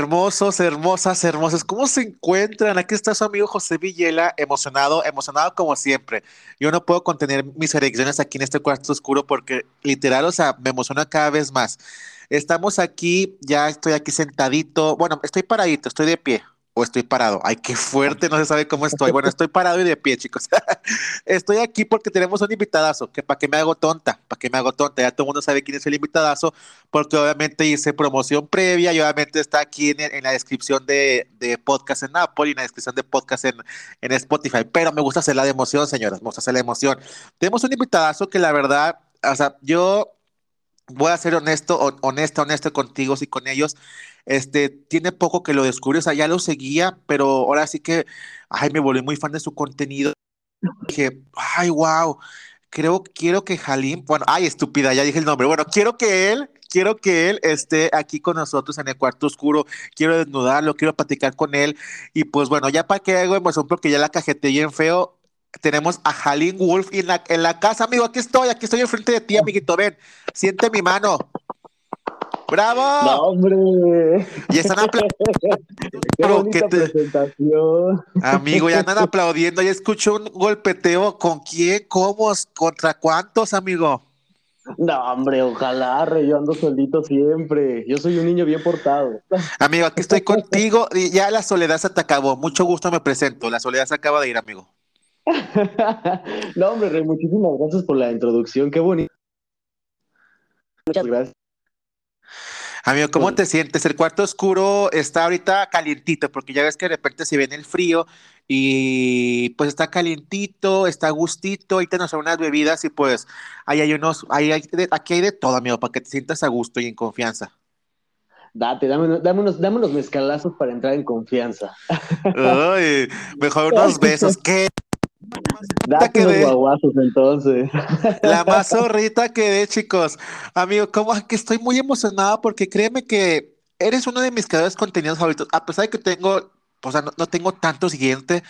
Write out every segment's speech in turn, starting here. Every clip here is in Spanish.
Hermosos, hermosas, hermosas. ¿Cómo se encuentran? Aquí está su amigo José Villela, emocionado, emocionado como siempre. Yo no puedo contener mis erecciones aquí en este cuarto oscuro porque literal, o sea, me emociona cada vez más. Estamos aquí, ya estoy aquí sentadito. Bueno, estoy paradito, estoy de pie o estoy parado. Ay, qué fuerte, no se sabe cómo estoy. Bueno, estoy parado y de pie, chicos. estoy aquí porque tenemos un invitadazo, que para qué me hago tonta, para qué me hago tonta. Ya todo el mundo sabe quién es el invitadazo, porque obviamente hice promoción previa y obviamente está aquí en, la descripción de, de, podcast en Apple y en la descripción de podcast en, en Spotify. Pero me gusta hacer la de emoción, señoras, me gusta hacer la emoción. Tenemos un invitadazo que la verdad, o sea, yo voy a ser honesto, honesta, honesto contigo y con ellos. Este, tiene poco que lo descubrí, o sea, ya lo seguía, pero ahora sí que, ay, me volví muy fan de su contenido. Dije, ay, wow, creo, quiero que Halim, bueno, ay, estúpida, ya dije el nombre, bueno, quiero que él, quiero que él esté aquí con nosotros en el cuarto oscuro, quiero desnudarlo, quiero platicar con él, y pues bueno, ya para que hago emoción, porque ya la cajeteé bien feo, tenemos a Halim Wolf en la, en la casa, amigo, aquí estoy, aquí estoy enfrente de ti, amiguito, ven, siente mi mano. ¡Bravo! ¡No, hombre! Y están aplaudiendo. ¡Qué presentación! Amigo, ya andan aplaudiendo. Ya escucho un golpeteo. ¿Con quién? ¿Cómo? ¿Contra cuántos, amigo? No, hombre, ojalá, yo ando solito siempre. Yo soy un niño bien portado. Amigo, aquí estoy contigo y ya la soledad se te acabó. Mucho gusto me presento. La soledad se acaba de ir, amigo. no, hombre, Rey, muchísimas gracias por la introducción. Qué bonito. Muchas gracias. Amigo, ¿cómo te sientes? El cuarto oscuro está ahorita calientito, porque ya ves que de repente se viene el frío y pues está calientito, está gustito, ahí tenemos unas bebidas y pues ahí hay unos, ahí hay aquí hay de todo, amigo, para que te sientas a gusto y en confianza. Date, dame, dame, unos, dame unos mezcalazos para entrar en confianza. Ay, mejor unos besos. ¿Qué? Guaguazos entonces. La más zorrita que de, chicos. Amigo, como que estoy muy emocionado porque créeme que eres uno de mis creadores de contenidos favoritos. A pesar de que tengo, o sea, no, tengo tanto siguiente,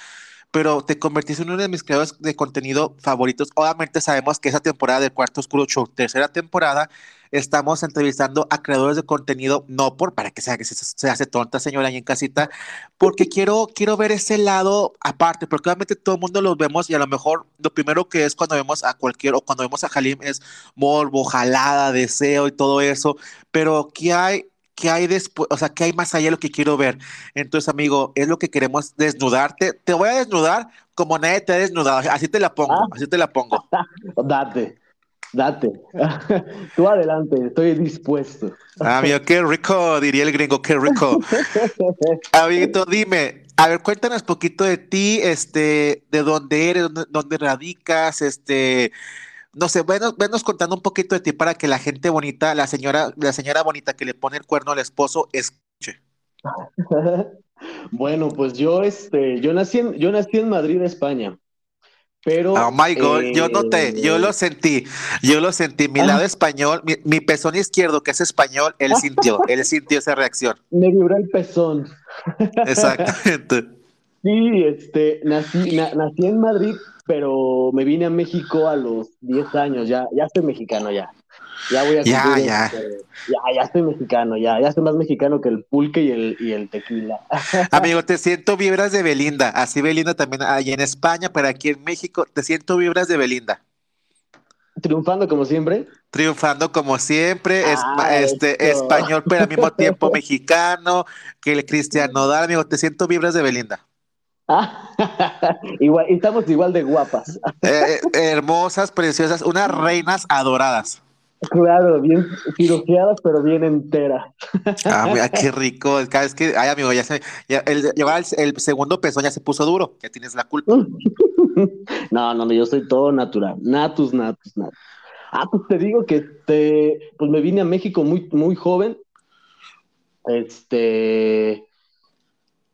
pero te convertiste en uno de mis creadores de contenido favoritos. Obviamente sabemos que esa temporada de Cuarto Oscuro Show, tercera temporada, estamos entrevistando a creadores de contenido, no por para que sea que se, hace tonta señora ahí en casita, porque quiero, quiero ver ese lado aparte, porque obviamente todo el mundo los vemos y a lo mejor lo primero que es cuando vemos a cualquier o cuando vemos a Halim es morbo, jalada, deseo y todo eso, pero ¿qué hay? ¿Qué hay después? O sea, ¿qué hay más allá de lo que quiero ver? Entonces, amigo, es lo que queremos desnudarte. Te voy a desnudar como nadie te ha desnudado. Así te la pongo, ah. así te la pongo. Date. Date. Tú adelante, estoy dispuesto. Amigo, qué rico, diría el gringo, qué rico. Amiguito, dime, a ver, cuéntanos un poquito de ti, este, de dónde eres, dónde, radicas, este, no sé, venos, venos, contando un poquito de ti para que la gente bonita, la señora, la señora bonita que le pone el cuerno al esposo, escuche. bueno, pues yo, este, yo nací en, yo nací en Madrid, España. Pero. Oh my God, yo noté, yo lo sentí, yo lo sentí. Mi lado ah. español, mi, pezón izquierdo, que es español, él sintió, él sintió esa reacción. Me vibró el pezón. Exactamente. sí, este, nací, nací en Madrid, pero me vine a México a los 10 años, ya, ya soy mexicano ya. Ya voy a ya, ya. Este, ya, ya estoy mexicano, ya, ya soy más mexicano que el pulque y el, y el tequila. Amigo, te siento vibras de Belinda, así Belinda también ahí en España, pero aquí en México, te siento vibras de Belinda. Triunfando como siempre. Triunfando como siempre, es, ah, este, español, pero al mismo tiempo mexicano, que el cristiano da, amigo, te siento vibras de Belinda. igual, estamos igual de guapas. Eh, eh, hermosas, preciosas, unas reinas adoradas. Claro, bien cirugiadas, pero bien enteras. Ah, mira, qué rico. Cada vez que, ay, amigo, ya se, ya el, el, segundo pezón ya se puso duro, ya tienes la culpa. no, no, yo soy todo natural. Natus, natus, natus. Ah, pues te digo que te, pues me vine a México muy, muy joven. Este,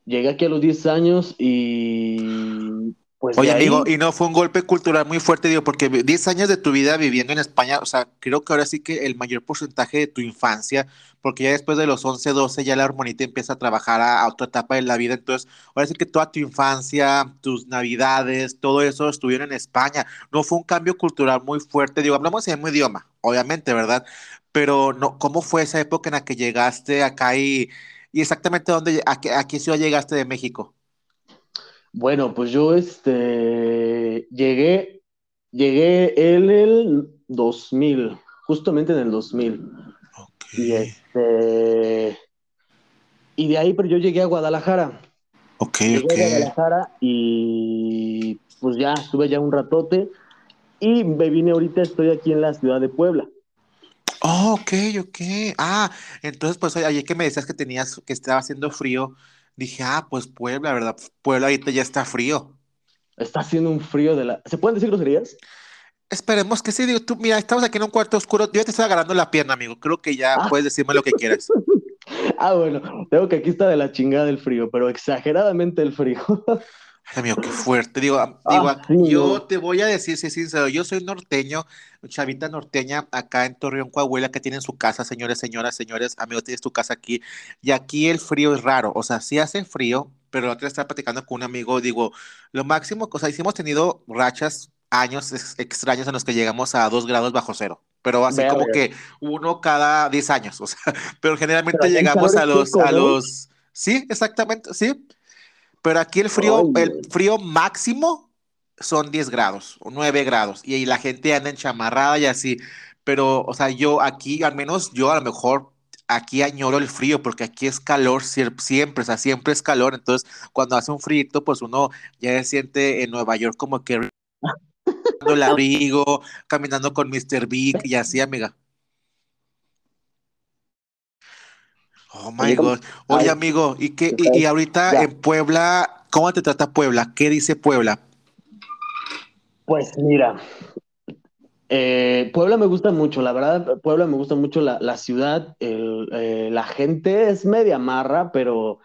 llegué aquí a los 10 años y pues Oye, amigo, y no fue un golpe cultural muy fuerte, digo, porque 10 años de tu vida viviendo en España, o sea, creo que ahora sí que el mayor porcentaje de tu infancia, porque ya después de los 11, 12, ya la hormonita empieza a trabajar a, otra etapa de la vida, entonces, ahora sí que toda tu infancia, tus navidades, todo eso estuvieron en España. No fue un cambio cultural muy fuerte, digo, hablamos en mismo idioma, obviamente, ¿verdad? Pero no, ¿cómo fue esa época en la que llegaste acá y ¿Y exactamente dónde, a qué, a qué ciudad llegaste de México? Bueno, pues yo este, llegué, llegué en el 2000, justamente en el 2000. Y este, y de ahí, pero yo llegué a Guadalajara. Ok, Llegué ok. a Guadalajara y pues ya estuve ya un ratote y me vine ahorita, estoy aquí en la ciudad de Puebla. Oh, ok, ok. Ah, entonces, pues ayer que me decías que tenías, que estaba haciendo frío, dije, ah, pues Puebla, ¿verdad? Puebla ahorita ya está frío. Está haciendo un frío de la... ¿Se pueden decir groserías? Esperemos que sí, digo, tú, mira, estamos aquí en un cuarto oscuro, yo te estoy agarrando la pierna, amigo, creo que ya Ah. puedes decirme lo que quieras. Ah, bueno, tengo que aquí está de la chingada el frío, pero exageradamente el frío. Ay, amigo, qué fuerte. Digo, Ah, digo, sí, yo no. te voy a decir, sí, sincero, yo soy norteño, chavita norteña acá en Torreón, Coahuila, que tienen su casa, señores, señoras, señores, amigos, tienes tu casa aquí. Y aquí el frío es raro, o sea, sí hace frío, pero la otra estaba platicando con un amigo, digo, lo máximo, o sea, sí hemos tenido rachas, años ex- extraños en los que llegamos a dos grados bajo cero. Pero así como que uno cada 10 años, o sea, pero generalmente Pero llegamos a los, a ¿no? los, sí, exactamente, sí. Pero aquí el frío, el frío máximo son 10 grados o 9 grados y ahí la gente anda en chamarrada y así. Pero, o sea, yo aquí, al menos yo a lo mejor aquí añoro el frío porque aquí es calor siempre, o sea, siempre es calor. Entonces, cuando hace un frío, pues uno ya se siente en Nueva York como que el abrigo, caminando con Mr. Big y así, amiga. Oh my. God. Oye, amigo, ¿y qué? ¿qué Y, ahorita Ya. en Puebla, ¿cómo te trata Puebla? ¿Qué dice Puebla? Pues mira, eh, Puebla me gusta mucho, la verdad, Puebla me gusta mucho la, la ciudad, el, eh, la gente es media marra, pero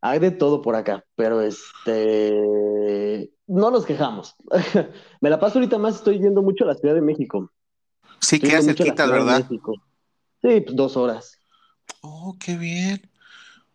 hay de todo por acá, pero este, no nos quejamos. Me la paso ahorita más, estoy yendo mucho a la Ciudad de México, Sí, queda cerquita, de ¿verdad? México. Sí, pues dos horas. Oh, qué bien.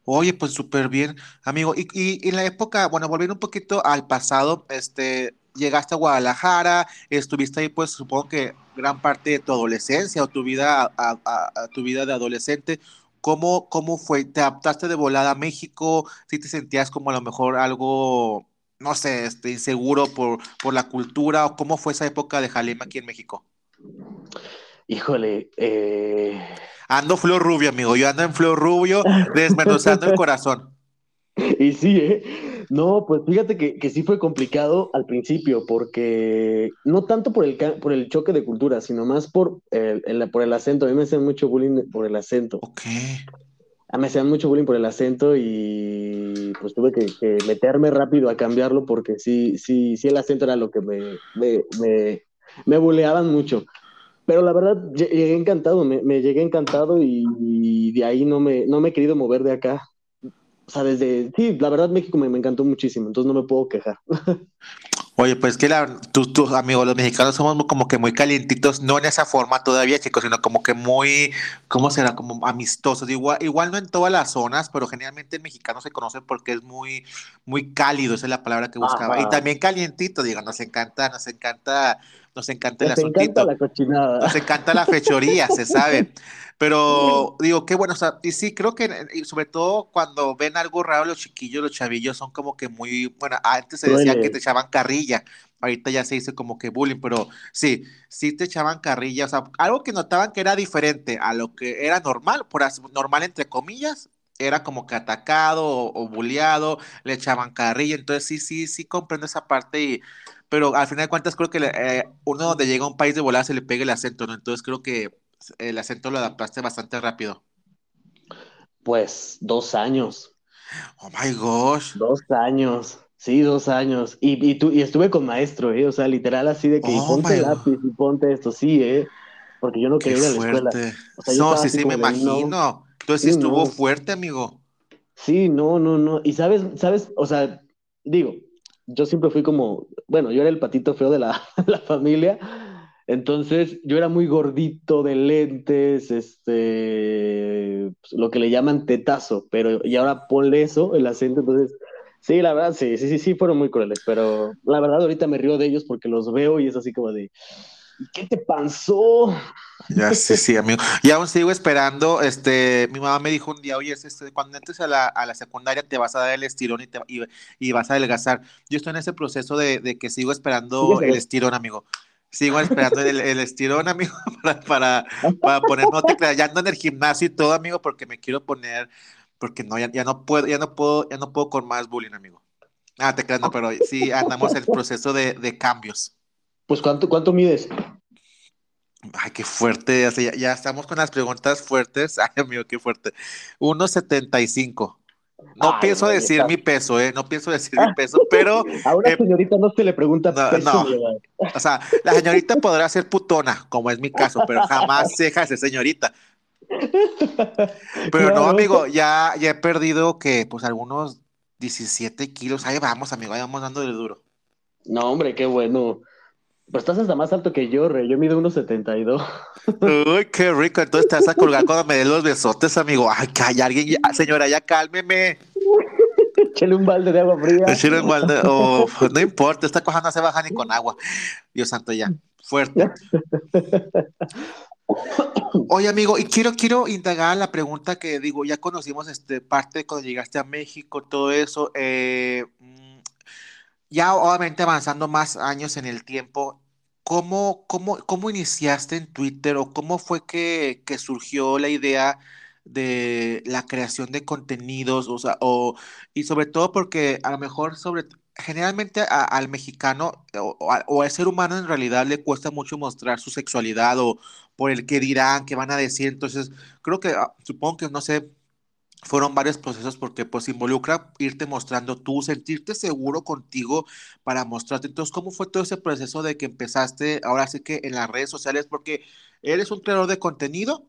Oye, pues súper bien, amigo. Y, y, en la época, bueno, volviendo un poquito al pasado, este, llegaste a Guadalajara, estuviste ahí, pues supongo que gran parte de tu adolescencia o tu vida, a, tu vida de adolescente. ¿Cómo, cómo fue? ¿Te adaptaste de volada a México? ¿Sí te sentías como a lo mejor algo, no sé, este, inseguro por, por la cultura? ¿O cómo fue esa época de Jalima aquí en México? Híjole, eh, Ando flor rubio, amigo. Yo ando en flor rubio, desmenuzando el corazón. Y sí, ¿eh? No, pues fíjate que, que sí fue complicado al principio, porque no tanto por el, por el choque de cultura, sino más por el, el- por el acento. A mí me hacían mucho bullying por el acento. Ok. A mí me hacían mucho bullying por el acento y pues tuve que, que meterme rápido a cambiarlo porque sí, sí, sí el acento era lo que me, me, me, me buleaban mucho. Pero la verdad, lle- llegué encantado, me, me llegué encantado y, y de ahí no me, no me he querido mover de acá. O sea, desde, sí, la verdad México me, me encantó muchísimo, entonces no me puedo quejar. Oye, pues que la, tus, tus amigos, los mexicanos somos como que muy calientitos, no en esa forma todavía, chicos, sino como que muy, ¿cómo será? Como amistosos. Igual, igual no en todas las zonas, pero generalmente el mexicano se conoce porque es muy, muy cálido, esa es la palabra que buscaba. Y también calientito, digo, nos encanta, nos encanta, nos encanta el Les encanta la cochinada. Nos encanta la fechoría, se sabe. Pero digo, qué bueno, o sea, y sí, creo que y sobre todo cuando ven algo raro, los chiquillos, los chavillos son como que muy, bueno, antes se decía que te echaban carrilla, ahorita ya se dice como que bullying, pero sí, sí te echaban carrilla, o sea, algo que notaban que era diferente a lo que era normal, por así, normal entre comillas, era como que atacado o, o bulleado, le echaban carrilla, entonces sí, sí, sí comprendo esa parte y pero al final de cuentas creo que eh, uno donde llega a un país de volada se le pega el acento, ¿no? Entonces creo que el acento lo adaptaste bastante rápido. Pues dos años, Oh my gosh. dos años, sí, dos años. Y, y, tú, y estuve con maestro, ¿eh? O sea, literal así de que y Oh ponte lápiz y ponte esto, sí, ¿eh? Porque yo no quería ir a la escuela. O sea, No, sí, sí, me no, imagino. Entonces sí sí, estuvo no. fuerte, amigo. Sí, no, no, no. Y sabes, sabes, o sea, digo, yo siempre fui como, bueno, yo era el patito feo de la, la familia, entonces yo era muy gordito de lentes, este, pues, lo que le llaman tetazo, pero y ahora ponle eso, el acento, entonces, sí, la verdad, sí, sí, sí, sí, fueron muy crueles, pero la verdad ahorita me río de ellos porque los veo y es así como de, ¿qué te pasó? Ya, sí, sí, amigo. Y aún sigo esperando, este, mi mamá me dijo un día, oye, este, cuando entres a la, a la secundaria te vas a dar el estirón y, te, y, vas a adelgazar. Yo estoy en ese proceso de, de que sigo esperando el estirón, amigo. Sigo esperando el, el estirón, amigo, para, para, para poner, no te creas, ya ando en el gimnasio y todo, amigo, porque me quiero poner, porque no, ya, ya no puedo, ya no puedo, ya no puedo con más bullying, amigo. Ah, te creas, no, pero sí andamos en el proceso de, de cambios. Pues, ¿cuánto, cuánto mides? Ay, qué fuerte. ya, ya, estamos con las preguntas fuertes. Ay, amigo, qué fuerte. 1.75. No pienso decir mi peso, ¿eh? No pienso decir mi peso, pero. A una eh, señorita no se le pregunta no, peso. No. O sea, la señorita podrá ser putona, como es mi caso, pero jamás ceja de señorita. Pero no, amigo, ya, ya he perdido que, pues, algunos 17 kilos. Ahí vamos, amigo, ahí vamos dando de duro. No, hombre, qué bueno. Pues estás hasta más alto que yo, Rey. Yo mido unos 72. Uy, qué rico. Entonces te vas a colgar cuando me den los besotes, amigo. Ay, que alguien. señora, ya cálmeme. Échale un balde de agua fría. Un balde. Oh, no importa, esta cosa no se baja ni con agua. Dios santo, ya. Fuerte. Oye, amigo, y quiero, quiero indagar la pregunta que digo, ya conocimos este parte cuando llegaste a México, todo eso. Eh, ya obviamente avanzando más años en el tiempo, ¿Cómo, cómo, cómo iniciaste en Twitter o cómo fue que, que surgió la idea de la creación de contenidos? O o, y sobre todo porque a lo mejor sobre, generalmente al mexicano o, o, al ser humano en realidad le cuesta mucho mostrar su sexualidad o por el que dirán, qué van a decir. Entonces, creo que, ah, supongo que, no sé, fueron varios procesos porque pues involucra irte mostrando tú, sentirte seguro contigo para mostrarte. Entonces, ¿cómo fue todo ese proceso de que empezaste ahora sí que en las redes sociales? Porque eres un creador de contenido.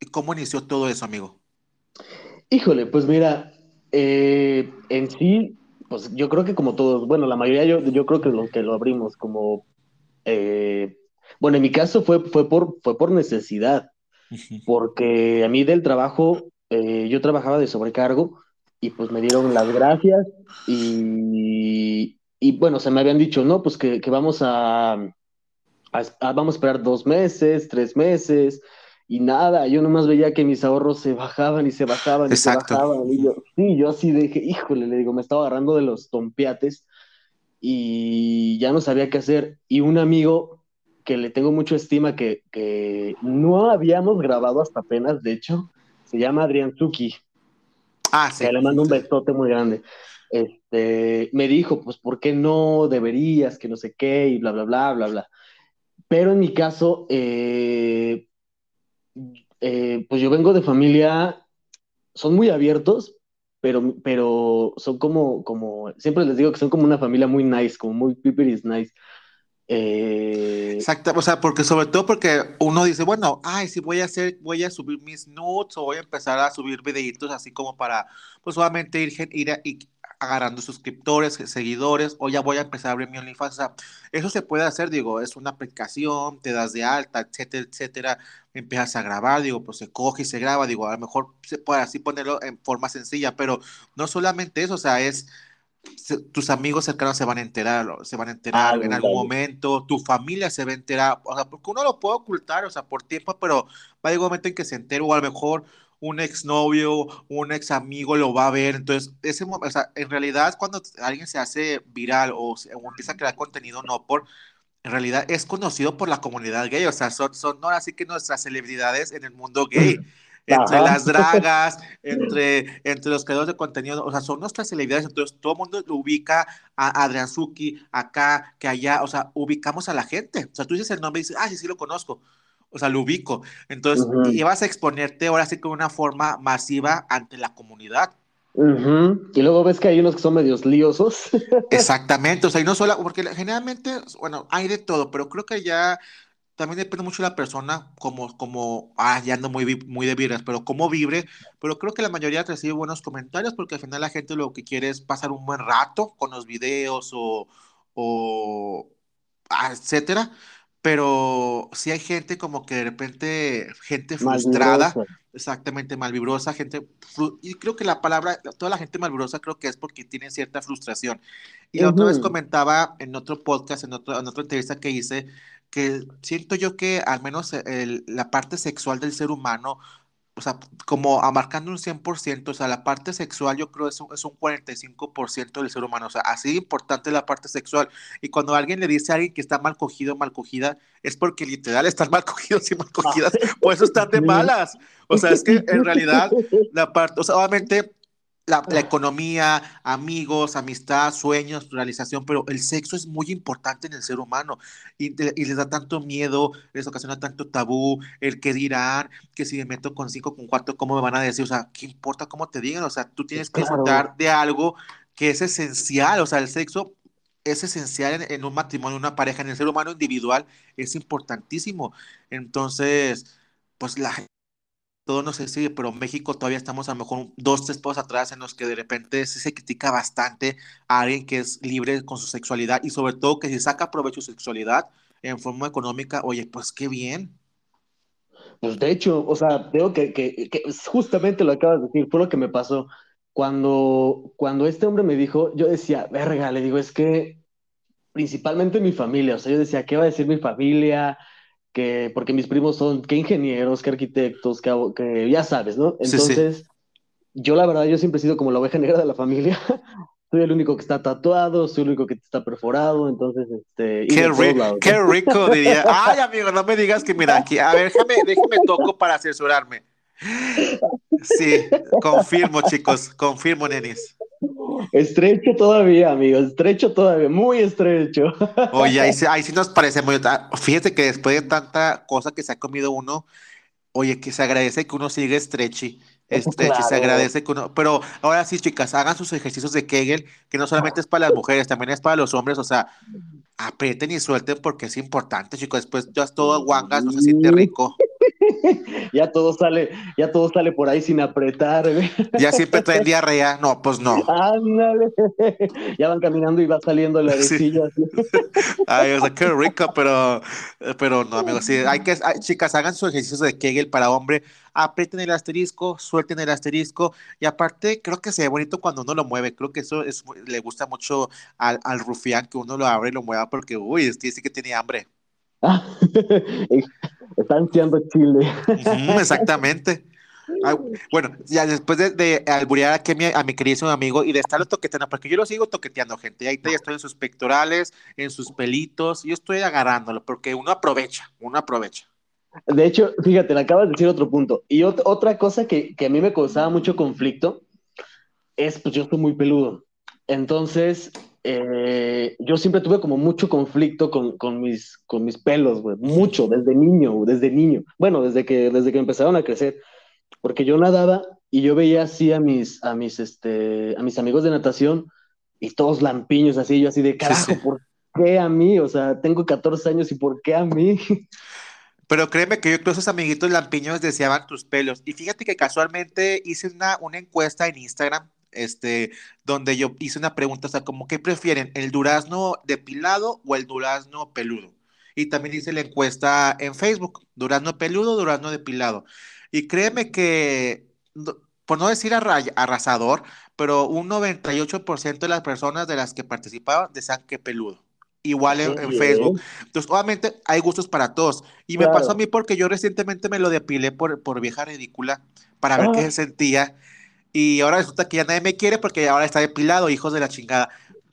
¿Y cómo inició todo eso, amigo? Híjole, pues mira, eh, en sí, pues yo creo que como todos, bueno, la mayoría yo, yo creo que lo que lo abrimos como, eh, bueno, en mi caso fue, fue, por, fue por necesidad, porque a mí del trabajo eh, yo trabajaba de sobrecargo y pues me dieron las gracias y, y bueno, se me habían dicho, no, pues que, que vamos a, a, vamos a esperar dos meses, tres meses y nada, yo nomás veía que mis ahorros se bajaban y se bajaban y se bajaban. Y yo, sí, yo así dije, híjole, le digo, me estaba agarrando de los tompiates y ya no sabía qué hacer. Y un amigo que le tengo mucho estima, que, que no habíamos grabado hasta apenas, de hecho, se llama Adrián Zuki. Ah, sí. le mando un besote muy grande. Este, me dijo, pues, ¿por qué no deberías? Que no sé qué, y bla, bla, bla, bla, bla. Pero en mi caso, eh, eh, pues yo vengo de familia, son muy abiertos, pero, pero son como, como, siempre les digo que son como una familia muy nice, como muy people is nice. Eh... Exacto, o sea, porque sobre todo porque uno dice, bueno, ay, si voy a hacer, voy a subir mis notes o voy a empezar a subir videitos así como para, pues solamente ir, ir, ir agarrando suscriptores, seguidores, o ya voy a empezar a abrir mi OnlyFans. O sea, eso se puede hacer, digo, es una aplicación, te das de alta, etcétera, etcétera, empiezas a grabar, digo, pues se coge y se graba, digo, a lo mejor se puede así ponerlo en forma sencilla, pero no solamente eso, o sea, es tus amigos cercanos se van a enterar, se van a enterar ah, en algún momento, tu familia se va a enterar, o sea, porque uno lo puede ocultar, o sea, por tiempo, pero va a llegar un momento en que se entere, o a lo mejor un exnovio, un ex amigo lo va a ver, entonces, ese, o sea, en realidad cuando alguien se hace viral o, empieza a crear contenido, no por, en realidad es conocido por la comunidad gay, o sea, son, son no así que nuestras celebridades en el mundo gay entre las dragas, entre, entre los creadores de contenido, o sea, son nuestras celebridades, entonces todo el mundo lo ubica a Adrián Suki, acá, que allá, o sea, ubicamos a la gente, o sea, tú dices el nombre y dices, ah, sí, sí lo conozco, o sea, lo ubico, entonces, y vas a exponerte ahora sí con una forma masiva ante la comunidad. Y luego ves que hay unos que son medios liosos. Exactamente, o sea, y no solo, porque generalmente, bueno, hay de todo, pero creo que ya también depende mucho de la persona, como, como, ah, ya ando muy, muy de vibras, pero cómo vibre, pero creo que la mayoría recibe buenos comentarios porque al final la gente lo que quiere es pasar un buen rato con los videos o, o etcétera, pero si hay gente como que de repente, gente frustrada, exactamente malvibrosa, gente, y creo que la palabra, toda la gente malvibrosa creo que es porque tiene cierta frustración. Y la otra vez comentaba en otro podcast, en, otro, en otra entrevista que hice, que siento yo que al menos la parte sexual del ser humano o sea, como abarcando un 100%, o sea, la parte sexual yo creo es un, es un 45% del ser humano, o sea, así importante la parte sexual. Y cuando alguien le dice a alguien que está mal cogido, mal cogida, es porque literal están mal cogidos y mal cogidas, por eso están de malas. O sea, es que en realidad la parte, o sea, obviamente la, economía, amigos, amistad, sueños, realización, pero el sexo es muy importante en el ser humano y, les da tanto miedo, les ocasiona tanto tabú, el que dirán, que si me meto con cinco, con cuatro, ¿cómo me van a decir? O sea, ¿qué importa cómo te digan? O sea, tú tienes que disfrutar de algo que es esencial, o sea, el sexo es esencial en, en un matrimonio, en una pareja, en el ser humano individual, es importantísimo. Entonces, pues la gente todo no sé si, pero México todavía estamos a lo mejor dos, tres pasos atrás en los que de repente se critica bastante a alguien que es libre con su sexualidad y sobre todo que si saca provecho su sexualidad en forma económica, oye, pues qué bien. Pues de hecho, o sea, tengo que, que, que justamente lo acabas de decir, fue lo que me pasó. Cuando, cuando este hombre me dijo, yo decía, verga, le digo, es que principalmente mi familia, o sea, yo decía, ¿qué va a decir mi familia? Que, porque mis primos son que ingenieros, que arquitectos, que, que ya sabes, ¿no? Entonces, yo la verdad, yo siempre he sido como la oveja negra de la familia. soy el único que está tatuado, soy el único que está perforado, entonces, este... Qué, qué rico, diría. Ay, amigo, no me digas que mira aquí, a ver, déjame, déjame toco para asesorarme. Sí, confirmo, chicos, confirmo, nenis. Estrecho todavía, amigo, estrecho todavía, muy estrecho. Oye, ahí, sí nos parece muy... Fíjate que después de tanta cosa que se ha comido uno, oye, que se agradece que uno siga estrechi, estrechi, se agradece que uno... Pero ahora sí, chicas, hagan sus ejercicios de Kegel, que no solamente es para las mujeres, también es para los hombres, o sea, aprieten y suelten porque es importante, chicos, después ya es todo guangas, no se siente rico. ya todo sale, ya todo sale por ahí sin apretar. Ya siempre traen diarrea. No, pues no. Ándale. Ya van caminando y va saliendo la orecilla. Ay, o sea, qué rico, pero, pero no, amigos. Sí, hay que, chicas, hagan sus ejercicios de Kegel para hombre. Aprieten el asterisco, suelten el asterisco. Y aparte, creo que se ve bonito cuando uno lo mueve. Creo que eso es, le gusta mucho al, al rufián que uno lo abre y lo mueva porque, uy, este sí que tiene hambre. Está ansiando Chile. exactamente. bueno, ya después de, de alburear aquí a mi, a mi querido amigo y de estarlo toqueteando, porque yo lo sigo toqueteando, gente. Ahí ya estoy en sus pectorales, en sus pelitos, yo estoy agarrándolo, porque uno aprovecha, uno aprovecha. De hecho, fíjate, le acabas de decir otro punto. Y otra cosa que, que, a mí me causaba mucho conflicto es, pues yo soy muy peludo. Entonces, eh, yo siempre tuve como mucho conflicto con, con mis, con mis pelos, güey, mucho, desde niño, desde niño. Bueno, desde que, desde que empezaron a crecer, porque yo nadaba y yo veía así a mis, a mis, este, a mis amigos de natación y todos lampiños así, yo así de carajo, ¿por qué a mí? O sea, tengo 14 años y ¿por qué a mí? Pero créeme que yo creo que esos amiguitos lampiños deseaban tus pelos. Y fíjate que casualmente hice una, una encuesta en Instagram este, donde yo hice una pregunta, o sea, como, ¿qué prefieren, el durazno depilado o el durazno peludo? Y también hice la encuesta en Facebook, durazno peludo, durazno depilado. Y créeme que, por no decir arrasador, pero un 98% de las personas de las que participaban desean que peludo. Igual en, Facebook. Entonces, obviamente hay gustos para todos. Y me pasó a mí porque yo recientemente me lo depilé por, por vieja ridícula para ver qué se sentía. Y ahora resulta que ya nadie me quiere porque ahora está depilado, hijos de la chingada.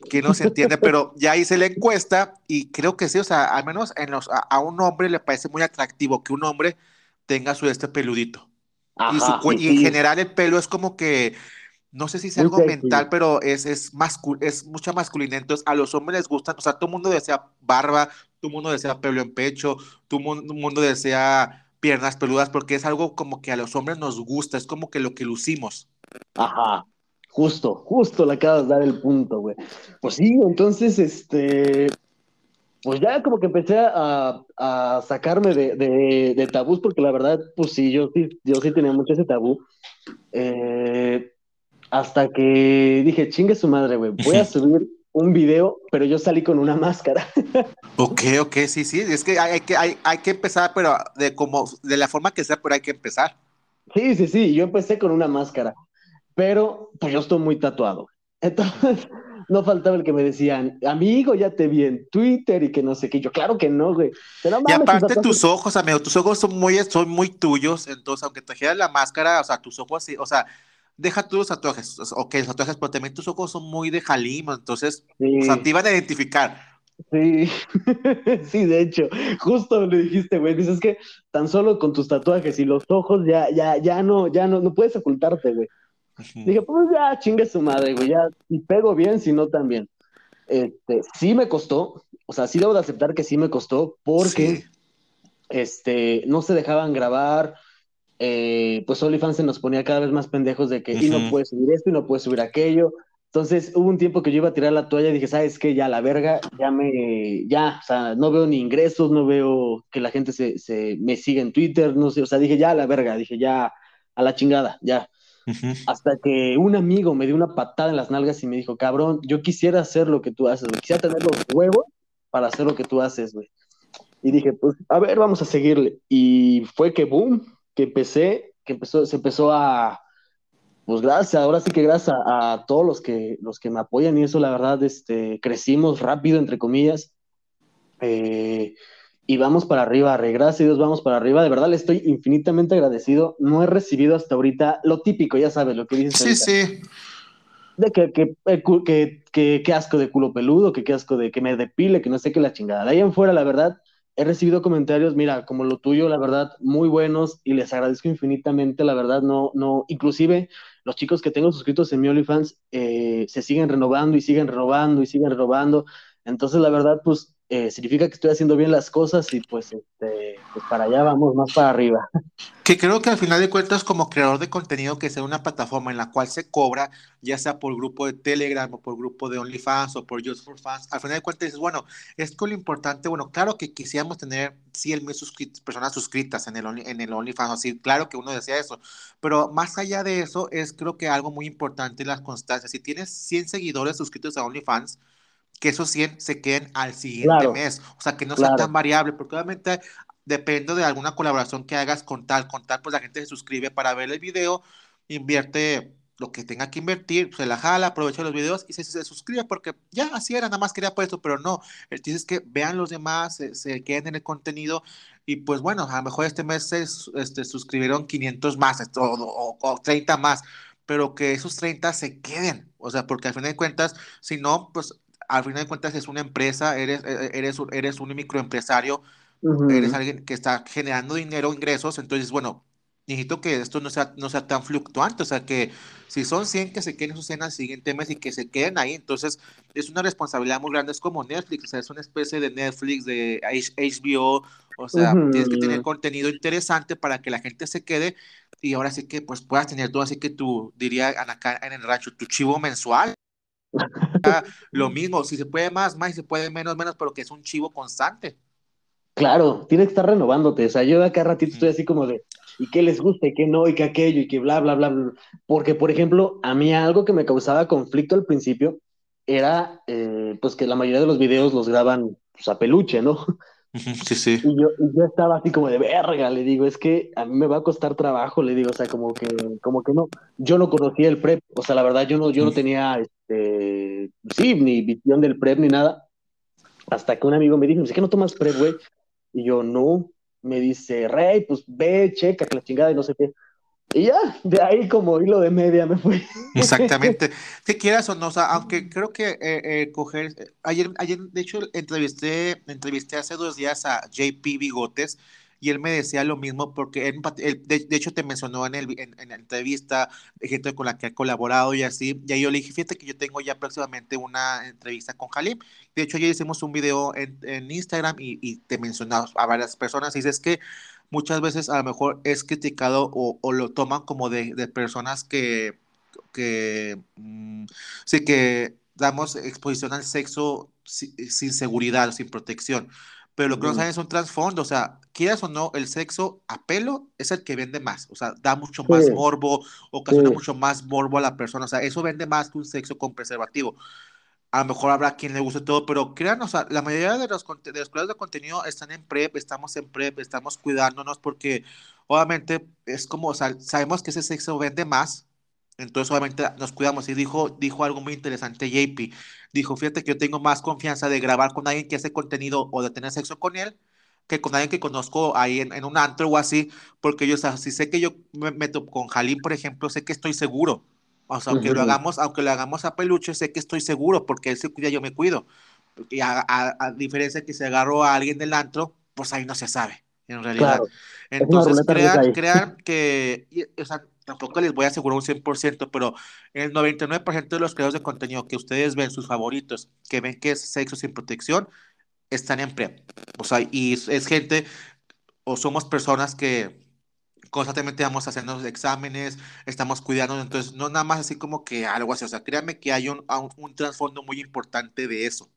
Que no se entiende, pero ya hice la encuesta y creo que sí, o sea, al menos en los, a, un hombre le parece muy atractivo que un hombre tenga su este peludito. y, su, y, en general el pelo es como que, no sé si es algo mental, pero es, es, es mucha masculinidad. Entonces, a los hombres les gustan, o sea, todo el mundo desea barba, todo el mundo desea pelo en pecho, todo el mundo desea piernas peludas, porque es algo como que a los hombres nos gusta, es como que lo que lucimos. Ajá, justo, justo le acabas de dar el punto, güey. Pues sí, entonces, este, pues ya como que empecé a, a sacarme de, de, de, tabús, porque la verdad, pues sí, yo sí, yo sí tenía mucho ese tabú. Eh, hasta que dije, chingue su madre, güey, voy a subir un video, pero yo salí con una máscara. Ok, ok, sí, sí, es que hay, que, hay, hay que empezar, pero de como, de la forma que sea, pero hay que empezar. Sí, sí, sí, yo empecé con una máscara pero pues yo estoy muy tatuado. Entonces, no faltaba el que me decían, amigo, ya te vi en Twitter y que no sé qué. Yo, claro que no, güey. y aparte tus ojos, amigo, tus ojos son muy, son muy tuyos, entonces aunque te trajeras la máscara, o sea, tus ojos así, o sea, deja tus tatuajes, ok, los tatuajes, pero también tus ojos son muy de Jalimo, entonces, o sea, te iban a identificar. Sí, sí, de hecho, justo le dijiste, güey, dices que tan solo con tus tatuajes y los ojos ya, ya, ya no, ya no, no puedes ocultarte, güey. Dije, pues ya, chingue su madre, güey, ya, si pego bien, si no también. Este, sí me costó, o sea, sí debo de aceptar que sí me costó, porque, este, no se dejaban grabar, eh, pues OnlyFans se nos ponía cada vez más pendejos de que y no puedes subir esto y no puedes subir aquello. Entonces hubo un tiempo que yo iba a tirar la toalla y dije, ¿sabes qué? Ya la verga, ya me, ya, o sea, no veo ni ingresos, no veo que la gente se, se me siga en Twitter, no sé, o sea, dije, ya la verga, dije, ya a la chingada, ya. Hasta que un amigo me dio una patada en las nalgas y me dijo, cabrón, yo quisiera hacer lo que tú haces, güey. Quisiera tener los huevos para hacer lo que tú haces, güey. Y dije, pues, a ver, vamos a seguirle. Y fue que, boom, que empecé, que empezó, se empezó a, pues gracias, ahora sí que gracias a, todos los que, los que me apoyan y eso, la verdad, este, crecimos rápido, entre comillas, eh, y vamos para arriba, gracias a Dios, vamos para arriba, de verdad le estoy infinitamente agradecido, no he recibido hasta ahorita lo típico, ya sabes, lo que dices. Sí, sí. De que, que, que, que, que, asco de culo peludo, que qué asco de que me depile, que no sé qué la chingada. De ahí en fuera, la verdad, he recibido comentarios, mira, como lo tuyo, la verdad, muy buenos y les agradezco infinitamente, la verdad, no, no, inclusive los chicos que tengo suscritos en mi OnlyFans eh, se siguen renovando y siguen renovando y siguen renovando, entonces la verdad, pues eh, significa que estoy haciendo bien las cosas y pues, este, pues para allá vamos, más para arriba. Que creo que al final de cuentas como creador de contenido que sea una plataforma en la cual se cobra, ya sea por grupo de Telegram o por grupo de OnlyFans o por Just for Fans, al final de cuentas dices, bueno, es que lo importante, bueno, claro que quisiéramos tener 100 mil personas suscritas en el, en el OnlyFans, así, claro que uno decía eso, pero más allá de eso es creo que algo muy importante las constancias. Si tienes 100 seguidores suscritos a OnlyFans, que esos 100 se queden al siguiente mes. O sea, que no sea tan variable, porque obviamente depende de alguna colaboración que hagas con tal, con tal, pues la gente se suscribe para ver el video, invierte lo que tenga que invertir, se la jala, aprovecha los videos y se, se suscribe, porque ya así era, nada más quería por eso, pero no, el es que vean los demás, se, queden en el contenido y pues bueno, a lo mejor este mes se este, suscribieron 500 más o, o 30 más, pero que esos 30 se queden, o sea, porque al fin de cuentas, si no, pues al final de cuentas es una empresa, eres, e, e, eres, eres un microempresario, eres alguien que está generando dinero, ingresos, entonces, bueno, necesito que esto no sea, no sea tan fluctuante, o sea, que si son 100 que se queden esos 100 al siguiente mes y que se queden ahí, entonces es una responsabilidad muy grande, es como Netflix, o sea, es una especie de Netflix, de HBO, o sea, tienes que tener contenido interesante para que la gente se quede y ahora sí que pues puedas tener todo así que tú, diría acá en el rancho, tu chivo mensual. Lo mismo, si se puede más, más, si se puede menos, menos, pero que es un chivo constante. Claro, tiene que estar renovándote. O sea, yo acá ratito estoy así como de, ¿y qué les gusta? ¿Y qué no? ¿Y qué aquello? ¿Y qué bla, bla, bla, bla? Porque, por ejemplo, a mí algo que me causaba conflicto al principio era, eh, pues, que la mayoría de los videos los graban pues, a peluche, ¿no? Sí, sí. Y yo, yo, estaba así como de verga, le digo, es que a mí me va a costar trabajo, le digo, o sea, como que, como que no, yo no conocía el prep, o sea, la verdad, yo no, yo no tenía, este, sí, ni visión del prep ni nada, hasta que un amigo me dijo, ¿es que no tomas prep, güey? Y yo, no, me dice, Rey, pues ve, checa, que la chingada y no sé qué. Y ya, de ahí como hilo de media me fui. Exactamente. Si quieras o no, o sea, aunque creo que eh, eh, coger, ayer, ayer, de hecho, entrevisté, entrevisté hace dos días a JP Bigotes y él me decía lo mismo porque él, de, hecho te mencionó en, el, en, la entrevista de gente con la que ha colaborado y así, y ahí yo le dije, fíjate que yo tengo ya próximamente una entrevista con Halim, de hecho ayer hicimos un video en, en Instagram y, y te mencionamos a varias personas y dices que muchas veces a lo mejor es criticado o, lo toman como de, personas que, que mm, sí que damos exposición al sexo sin, seguridad, sin protección. Pero lo que no saben es un trasfondo, o sea, quieras o no, el sexo a pelo es el que vende más, o sea, da mucho más morbo, ocasiona mucho más morbo a la persona, o sea, eso vende más que un sexo con preservativo a lo mejor habrá quien le guste todo, pero crean, o sea, la mayoría de los, de los creadores de contenido están en prep, estamos en prep, estamos cuidándonos porque obviamente es como, o sea, sabemos que ese sexo vende más Entonces, obviamente, nos cuidamos. Y dijo, dijo algo muy interesante JP. Dijo, fíjate que yo tengo más confianza de grabar con alguien que hace contenido o de tener sexo con él que con alguien que conozco ahí en, un antro o así, porque yo, o sea, si sé que yo me meto con Jalín, por ejemplo, sé que estoy seguro. O sea, aunque lo hagamos, aunque lo hagamos a peluche, sé que estoy seguro, porque él se cuida, yo me cuido. Y a, a, diferencia de que se agarró a alguien del antro, pues ahí no se sabe, en realidad. Entonces, crean, crean que, o sea, tampoco les voy a asegurar un 100%, pero el 99% de los creadores de contenido que ustedes ven, sus favoritos, que ven que es sexo sin protección, están en PrEP. O sea, y es, gente, o somos personas que constantemente vamos a hacernos exámenes, estamos cuidando, entonces no nada más así como que algo así, o sea, créanme que hay un, un, trasfondo muy importante de eso.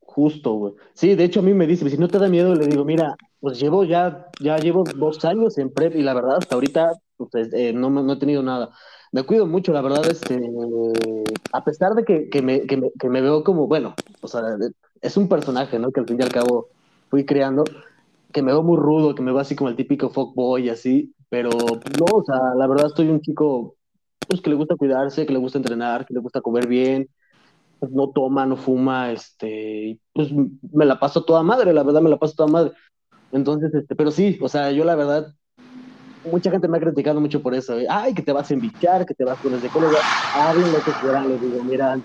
Justo, güey. Sí, de hecho a mí me dice, si no te da miedo, le digo, mira, pues llevo ya, ya llevo dos años en PrEP y la verdad hasta ahorita pues, eh, no, no he tenido nada. Me cuido mucho, la verdad, este, a pesar de que, que, me, que, me, que me veo como, bueno, o sea, es un personaje, ¿no? Que al fin y al cabo fui creando, que me veo muy rudo, que me veo así como el típico fuckboy, así, pero no, o sea, la verdad estoy un chico, pues que le gusta cuidarse, que le gusta entrenar, que le gusta comer bien, pues, no toma, no fuma, este, pues me la paso toda madre, la verdad me la paso toda madre. Entonces, este, pero sí, o sea, yo la verdad, mucha gente me ha criticado mucho por eso, ¿eh? ay, que te vas a embichar, que te vas con el psicólogo, hablen lo que quieran, les digo, mira,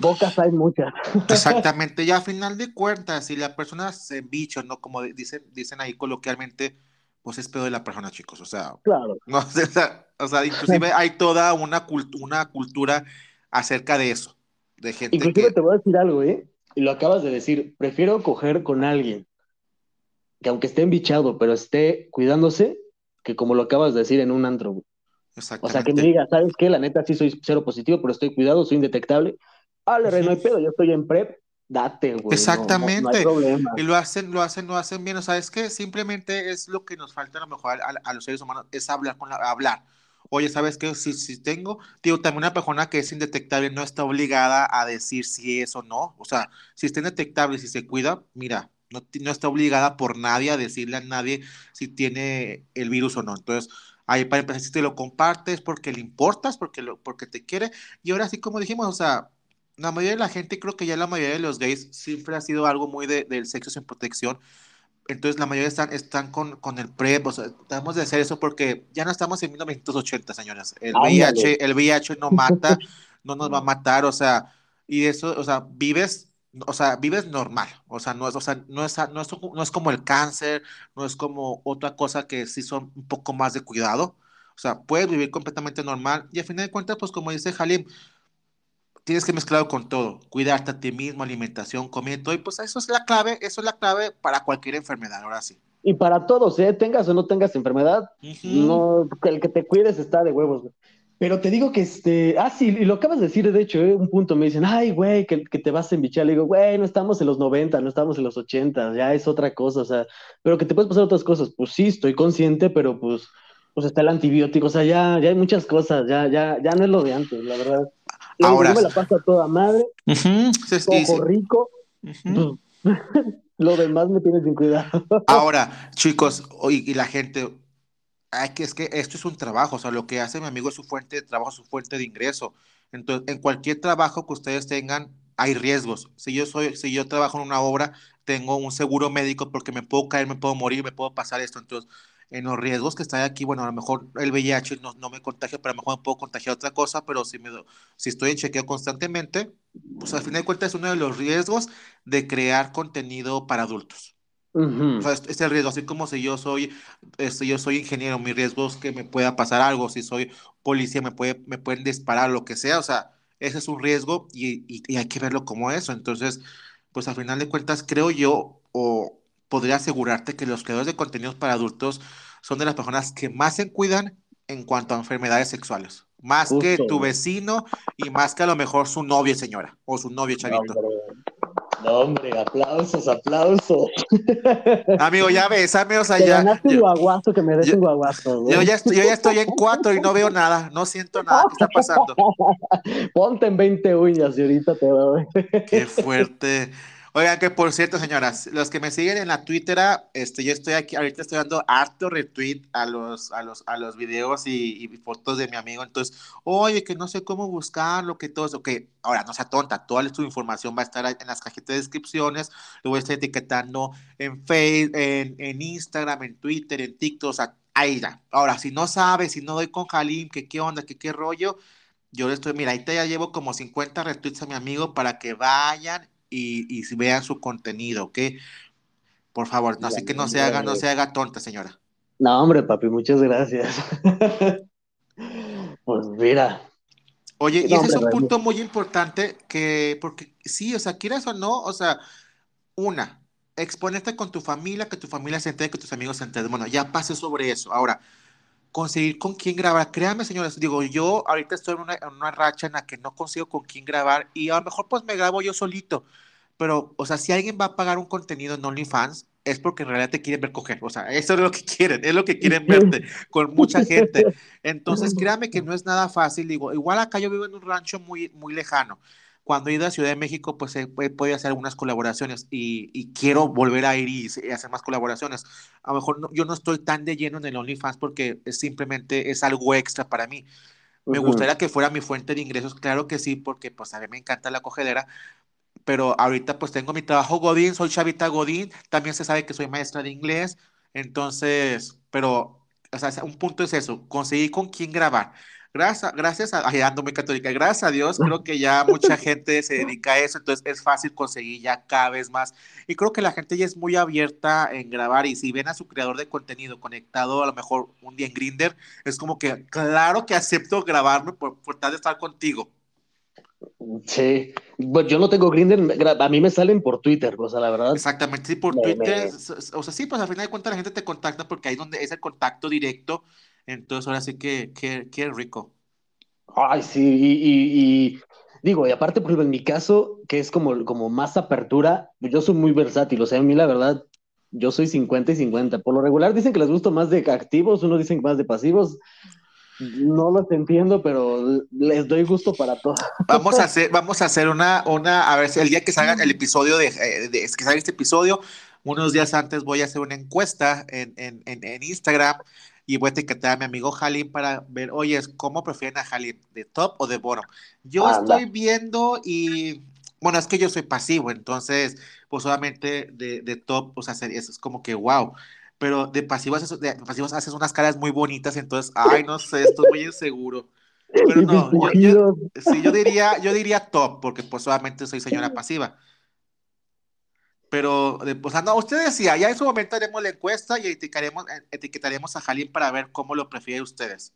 Bocas hay muchas. Exactamente, ya a final de cuentas, si la persona se bicho, ¿no? Como dicen, dicen ahí coloquialmente, pues es pedo de la persona, chicos. O sea, claro. No, o, sea, inclusive hay toda una, una cultura acerca de eso. De gente inclusive te voy a decir algo, ¿eh? Y lo acabas de decir, prefiero coger con alguien que aunque esté embichado, pero esté cuidándose, que como lo acabas de decir en un antro. O sea, que me diga, ¿sabes qué? La neta sí soy cero positivo, pero estoy cuidado, soy indetectable Dale, no hay pedo, yo estoy en prep, date, güey. Exactamente. y lo hacen, lo hacen, lo hacen bien. O sea, es que simplemente es lo que nos falta a lo mejor a, los seres humanos, es hablar con la, hablar. Oye, ¿sabes qué? Si, si tengo, digo, también una persona que es indetectable no está obligada a decir si es o no. O sea, si está indetectable, si se cuida, mira, no, no está obligada por nadie a decirle a nadie si tiene el virus o no. Entonces, ahí para empezar, si te lo compartes porque le importas, porque, lo, porque te quiere. Y ahora sí, como dijimos, o sea, la mayoría de la gente, creo que ya la mayoría de los gays siempre ha sido algo muy de, del sexo sin protección. Entonces la mayoría están, están con, con el PrEP, o sea, tenemos de hacer eso porque ya no estamos en 1980, señoras. El VIH, el VIH no mata, no nos va a matar, o sea, y eso, o sea, vives, o sea, vives normal, o sea, no es, o sea, no es, no es, no es como el cáncer, no es como otra cosa que sí son un poco más de cuidado, o sea, puedes vivir completamente normal y al final de cuentas, pues como dice Halim, tienes que mezclarlo con todo, cuidarte a ti mismo, alimentación, comida, y pues eso es la clave, eso es la clave para cualquier enfermedad, ahora sí. Y para todos, ¿eh? tengas o no tengas enfermedad, no, el que te cuides está de huevos. Pero te digo que este, ah, sí, y lo acabas de decir, de hecho, ¿eh? un punto me dicen, ay, güey, que, que, te vas a embichar. Le digo, güey, no estamos en los 90, no estamos en los 80, ya es otra cosa, o sea, pero que te puedes pasar otras cosas. Pues sí, estoy consciente, pero pues, pues está el antibiótico, o sea, ya, ya hay muchas cosas, ya, ya, ya no es lo de antes, la verdad. Ahora. me la paso toda madre. Uh rico. Lo demás me tiene sin cuidado. Ahora, chicos, y, la gente, hay que, es que esto es un trabajo, o sea, lo que hace mi amigo es su fuente de trabajo, su fuente de ingreso. Entonces, en cualquier trabajo que ustedes tengan, hay riesgos. Si yo soy, si yo trabajo en una obra, tengo un seguro médico porque me puedo caer, me puedo morir, me puedo pasar esto. Entonces, en los riesgos que está aquí, bueno, a lo mejor el VIH no, no me contagia, pero a lo mejor me puedo contagiar otra cosa, pero si, me, si estoy en chequeo constantemente, pues al final de cuentas es uno de los riesgos de crear contenido para adultos. o sea, es, el riesgo, así como si yo soy, este, yo soy ingeniero, mi riesgo es que me pueda pasar algo, si soy policía me, puede, me pueden disparar, lo que sea, o sea, ese es un riesgo y, y, y hay que verlo como eso. Entonces, pues al final de cuentas creo yo, o podría asegurarte que los creadores de contenidos para adultos son de las personas que más se cuidan en cuanto a enfermedades sexuales. Más que tu vecino y más que a lo mejor su novia, señora, o su novio, chavito. No, hombre, aplausos, aplausos. Amigo, ya ves, o sea, ya. un guaguazo que me des un guaguazo. Yo ya, estoy, yo ya estoy en cuatro y no veo nada, no siento nada. ¿Qué está pasando? Ponte en 20 uñas y ahorita te voy. Qué fuerte. Oigan, que por cierto, señoras, los que me siguen en la Twitter, este, yo estoy aquí, ahorita estoy dando harto retweet a los, a los, a los videos y, fotos de mi amigo. Entonces, oye, que no sé cómo buscarlo, que todo eso, que ahora no sea tonta, toda tu información va a estar en las cajitas de descripciones, lo voy a estar etiquetando en Facebook, en, en Instagram, en Twitter, en TikTok, o sea, ahí ya. Ahora, si no sabes, si no doy con Jalim, que qué onda, que qué rollo, yo le estoy, mira, ahí te ya llevo como 50 retweets a mi amigo para que vayan y, y vean su contenido, ¿ok? Por favor, no, así que no se haga, no se haga tonta, señora. No, hombre, papi, muchas gracias. pues mira. Oye, y ese es un punto muy importante que, porque sí, o sea, quieras o no, o sea, una, exponerte con tu familia, que tu familia se entere, que tus amigos se enteren. Bueno, ya pasé sobre eso. Ahora, conseguir con quién grabar. Créanme, señores, digo, yo ahorita estoy en una, racha en la que no consigo con quién grabar y a lo mejor pues me grabo yo solito. Pero, o sea, si alguien va a pagar un contenido en OnlyFans, es porque en realidad te quieren ver coger. O sea, eso es lo que quieren, es lo que quieren verte con mucha gente. Entonces, créanme que no es nada fácil. Digo, igual acá yo vivo en un rancho muy, muy lejano cuando he ido a Ciudad de México, pues he, podido hacer algunas colaboraciones y, quiero volver a ir y, hacer más colaboraciones. A lo mejor yo no estoy tan de lleno en el OnlyFans porque es simplemente es algo extra para mí. Me gustaría que fuera mi fuente de ingresos, claro que sí, porque pues a mí me encanta la cogedera, pero ahorita pues tengo mi trabajo Godín, soy Chavita Godín, también se sabe que soy maestra de inglés, entonces, pero, o sea, un punto es eso, conseguir con quién grabar. Gracias, gracias a, ay, ando muy católica, gracias a Dios, creo que ya mucha gente se dedica a eso, entonces es fácil conseguir ya cada vez más. Y creo que la gente ya es muy abierta en grabar y si ven a su creador de contenido conectado a lo mejor un día en Grinder, es como que claro que acepto grabarme por, por tal de estar contigo. Sí, bueno, yo no tengo Grinder, a mí me salen por Twitter, o sea, la verdad. Exactamente, sí, por Twitter, o sea, sí, pues al final de cuentas la gente te contacta porque ahí donde es el contacto directo entonces ahora sí que, qué rico. Ay, sí, y, digo, y aparte, por ejemplo, en mi caso, que es como, como más apertura, yo soy muy versátil, o sea, a mí la verdad, yo soy 50 y 50. Por lo regular dicen que les gusto más de activos, unos dicen que más de pasivos. No los entiendo, pero les doy gusto para todo. Vamos a hacer, vamos a hacer una, una, a ver el día que salga el episodio de, eh, de, que salga este episodio, unos días antes voy a hacer una encuesta en, en, en Instagram y voy a etiquetar a mi amigo Halim para ver, oye, ¿cómo prefieren a Halim? ¿De top o de bottom? Yo estoy viendo y, bueno, es que yo soy pasivo, entonces, pues solamente de, de top, o sea, eso es como que wow. Pero de pasivos, de pasivos haces unas caras muy bonitas, entonces, ay, no sé, estoy muy inseguro. Pero no, yo, sí, yo diría, yo diría top, porque pues solamente soy señora pasiva. Pero, o sea, no, usted decía, ya en su momento haremos la encuesta y etiquetaremos, etiquetaremos a Jalín para ver cómo lo prefieren ustedes.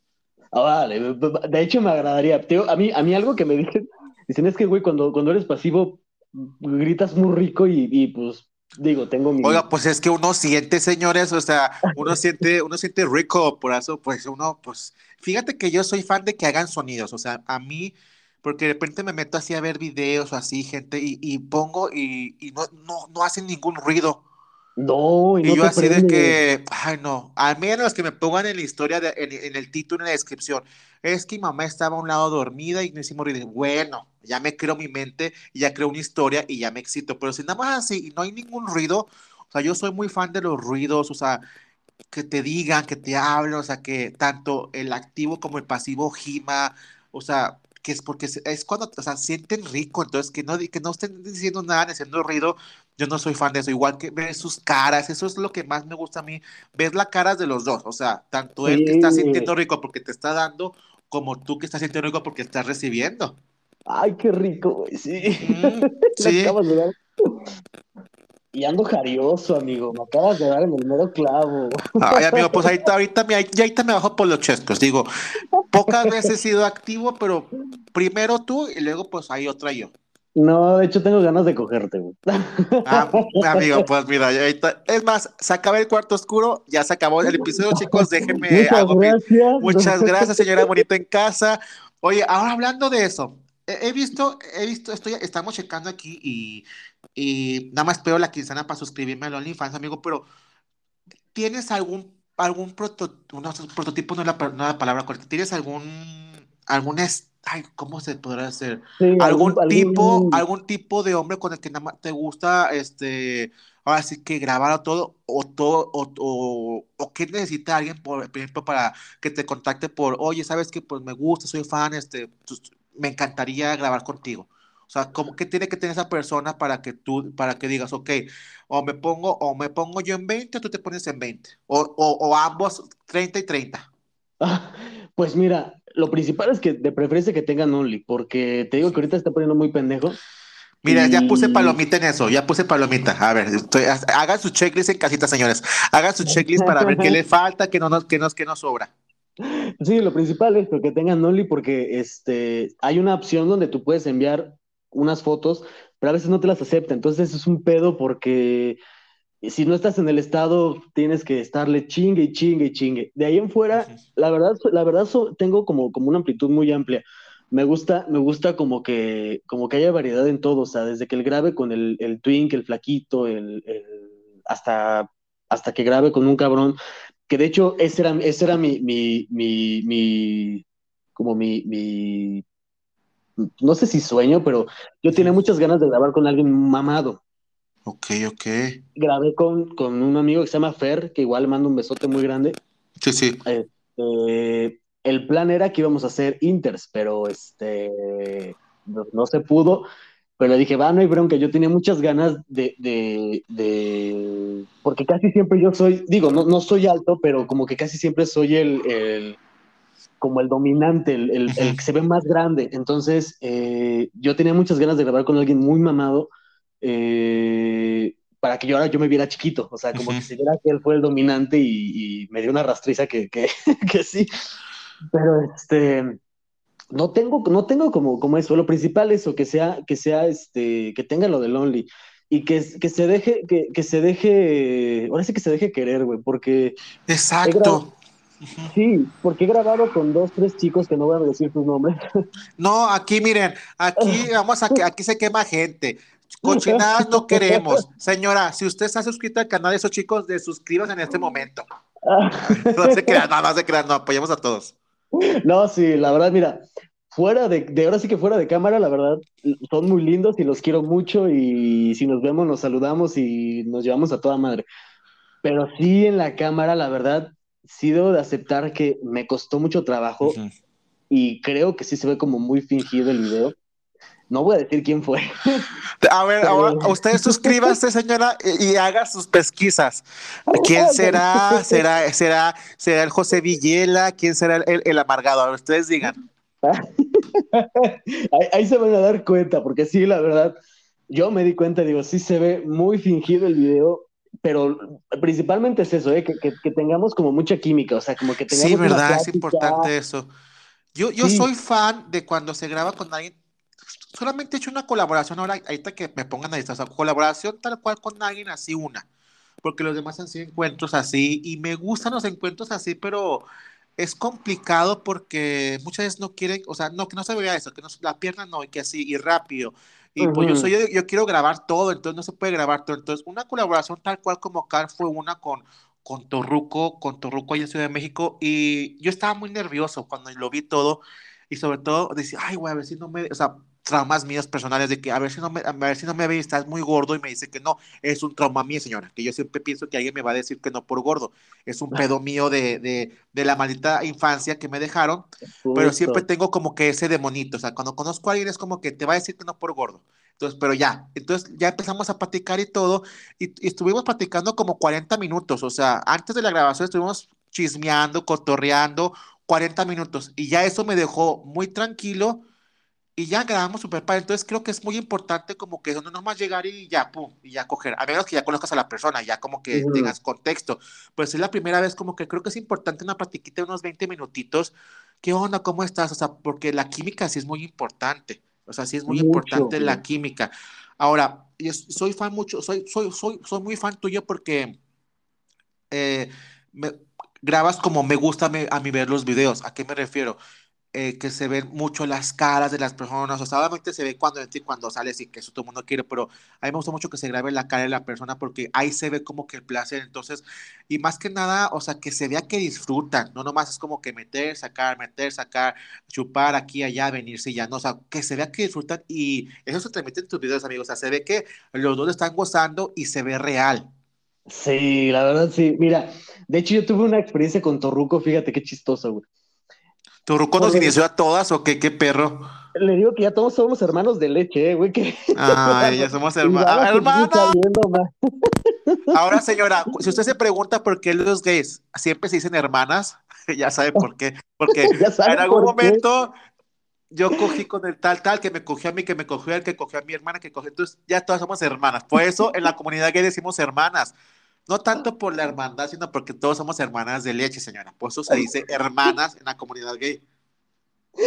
Ah, vale, de hecho me agradaría. a, mí, a mí algo que me dicen, dicen es que, güey, cuando, cuando eres pasivo, gritas muy rico y, y pues digo, tengo mi... Oiga, pues es que uno siente, señores, o sea, uno siente, uno siente rico, por eso, pues uno, pues, fíjate que yo soy fan de que hagan sonidos, o sea, a mí porque de repente me meto así a ver videos o así, gente, y, pongo y, no, no, no, hacen ningún ruido. No, y, yo así de que, ay no, al menos que me pongan en la historia, en, el título, en la descripción, es que mi mamá estaba a un lado dormida y no hicimos ruido. Bueno, ya me creo mi mente, ya creo una historia y ya me excito, pero si nada más así y no hay ningún ruido, o sea, yo soy muy fan de los ruidos, o sea, que te digan, que te hablen, o sea, que tanto el activo como el pasivo gima, o sea, que es porque es cuando, o sea, sienten rico, entonces que no, que no estén diciendo nada, ni haciendo ruido, yo no soy fan de eso, igual que ver sus caras, eso es lo que más me gusta a mí, ver las caras de los dos, o sea, tanto él que está sintiendo rico porque te está dando, como tú que estás sintiendo rico porque estás recibiendo. Ay, qué rico, sí. sí. Y ando jarioso, amigo. Me acabas de dar en el mero clavo. Ay, amigo, pues ahorita, ahorita, me, ya ahorita me bajo por los chescos. Digo, pocas veces he sido activo, pero primero tú y luego pues hay otra yo. No, de hecho tengo ganas de cogerte, güey. Ah, amigo, pues mira, ahorita, es más, se acaba el cuarto oscuro, ya se acabó el episodio, chicos, déjenme. Muchas gracias. Muchas gracias, señora bonita en casa. Oye, ahora hablando de eso, he visto, he visto, estoy, estamos checando aquí y y nada más espero la quincena para suscribirme al OnlyFans, amigo, pero ¿tienes algún, algún prototipo, no, prototipo no es, la, palabra correcta, ¿tienes algún, algún ay, ¿cómo se podrá hacer? ¿Algún, tipo, algún... tipo de hombre con el que nada más te gusta, este, ahora sí que grabar todo, o todo, o, o, o que necesita alguien, por, ejemplo, para que te contacte por, oye, sabes que pues me gusta, soy fan, este, pues, me encantaría grabar contigo. O sea, ¿cómo, ¿qué tiene que tener esa persona para que tú, para que digas, ok, o me pongo, o me pongo yo en 20, o tú te pones en 20, o, o, o ambos 30 y 30? pues mira, lo principal es que de preferencia que tengan Only, porque te digo que ahorita está poniendo muy pendejo. Mira, ya puse palomita en eso, ya puse palomita. A ver, hagan su checklist en casita, señores. Hagan su checklist para ver qué le falta, qué no nos, qué nos, qué nos sobra. Sí, lo principal es que tengan Only porque este, hay una opción donde tú puedes enviar unas fotos, pero a veces no te las acepta. Entonces es un pedo porque si no estás en el estado, tienes que estarle chingue y chingue y chingue. De ahí en fuera, la verdad, la verdad tengo como, como una amplitud muy amplia. Me gusta, me gusta como que, como que haya variedad en todo, o sea, desde que el grave con el, el twink, el flaquito, el, hasta, hasta que grabe con un cabrón, que de hecho ese era, ese era mi, mi, mi, mi como mi, mi, no sé si sueño, pero yo tenía muchas ganas de grabar con alguien mamado. Ok, ok. Grabé con, con un amigo que se llama Fer, que igual manda un besote muy grande. Sí, sí. Este, el plan era que íbamos a hacer inters, pero este no, se pudo. Pero le dije, va, no hay bronca. Yo tenía muchas ganas de, de, de, Porque casi siempre yo soy, digo, no, no soy alto, pero como que casi siempre soy el, el como el dominante, el, el, el, que se ve más grande. Entonces, eh, yo tenía muchas ganas de grabar con alguien muy mamado eh, para que yo ahora yo me viera chiquito, o sea, como que se viera que él fue el dominante y, me dio una rastriza que, que, sí, pero este, no tengo, no tengo como, como eso, lo principal es eso, que sea, que sea, este, que tenga lo de Lonely y que, que se deje, que, que, se deje, ahora sí que se deje querer, güey, porque... Exacto. Sí, porque he grabado con dos, tres chicos que no voy a decir sus nombres. No, aquí miren, aquí vamos a que aquí se quema gente. Cochinadas no queremos. Señora, si usted está suscrito al canal de esos chicos, de suscríbase en este momento. No se crean, no, no se crean, no, apoyamos a todos. No, sí, la verdad, mira, fuera de, de ahora sí que fuera de cámara, la verdad, son muy lindos y los quiero mucho y si nos vemos nos saludamos y nos llevamos a toda madre. Pero sí en la cámara, la verdad, sí debo de aceptar que me costó mucho trabajo y creo que sí se ve como muy fingido el video. No voy a decir quién fue. A ver, ahora usted suscríbase, señora, y, haga sus pesquisas. ¿Quién será? ¿Será, será, será el José Villela? ¿Quién será el, el amargado? A ver, ustedes digan. ahí, se van a dar cuenta, porque sí, la verdad, yo me di cuenta, digo, sí se ve muy fingido el video, pero principalmente es eso, ¿eh? que, que, tengamos como mucha química, o sea, como que tengamos. Sí, verdad, es importante eso. Yo, yo soy fan de cuando se graba con alguien solamente he hecho una colaboración ahora, ahorita que me pongan a distancia, colaboración tal cual con alguien así una, porque los demás han sido encuentros así y me gustan los encuentros así, pero es complicado porque muchas veces no quieren, o sea, no, que no se vea eso, que no, la pierna no, y que así, y rápido. Y pues yo soy, yo, quiero grabar todo, entonces no se puede grabar todo. Entonces, una colaboración tal cual como Car fue una con, con Torruco, con Torruco allá en Ciudad de México, y yo estaba muy nervioso cuando lo vi todo, y sobre todo decía, ay, güey, a ver si no me, o sea, traumas míos personales de que a ver si no me, a ver si no me ve, estás muy gordo y me dice que no, es un trauma mío, señora, que yo siempre pienso que alguien me va a decir que no por gordo, es un pedo mío de, de, de la maldita infancia que me dejaron, pero siempre tengo como que ese demonito, o sea, cuando conozco a alguien es como que te va a decir que no por gordo, entonces, pero ya, entonces ya empezamos a platicar y todo, y, y estuvimos platicando como 40 minutos, o sea, antes de la grabación estuvimos chismeando, cotorreando, 40 minutos, y ya eso me dejó muy tranquilo, y ya grabamos super padre. Entonces creo que es muy importante como que no nomás llegar y ya, pum, y ya coger, a menos que ya conozcas a la persona, ya como que tengas contexto. Pues es la primera vez como que creo que es importante una platiquita de unos 20 minutitos. ¿Qué onda? ¿Cómo estás? O sea, porque la química sí es muy importante. O sea, sí es muy importante la química. Ahora, yo soy fan mucho, soy, soy, soy, soy muy fan tuyo porque eh, me, grabas como me gusta a mí ver los videos. ¿A qué me refiero? Eh, que se ven mucho las caras de las personas, o sea, obviamente se ve cuando cuando sales y que eso todo el mundo quiere, pero a mí me gusta mucho que se grabe la cara de la persona porque ahí se ve como que el placer, entonces, y más que nada, o sea, que se vea que disfrutan, no nomás es como que meter, sacar, meter, sacar, chupar aquí, allá, venirse y ya, no, o sea, que se vea que disfrutan y eso se transmite en tus videos, amigos, o sea, se ve que los dos están gozando y se ve real. Sí, la verdad sí. Mira, de hecho yo tuve una experiencia con Torruco, fíjate qué chistoso, güey. ¿Torruco nos inició a todas o qué? ¿Qué perro? Le digo que ya todos somos hermanos de leche, eh, güey. Que... Ay, ya somos hermanos. ¡Hermana! Ahora, señora, si usted se pregunta por qué los gays siempre se dicen hermanas, ya sabe por qué. Porque en algún momento yo cogí con el tal, tal, que me cogió a mí, que me cogió a él, que cogió a mi hermana, que cogió. Entonces, ya todas somos hermanas. Por eso en la comunidad gay decimos hermanas. No tanto por la hermandad, sino porque todos somos hermanas de leche, señora. Por eso se dice hermanas en la comunidad gay.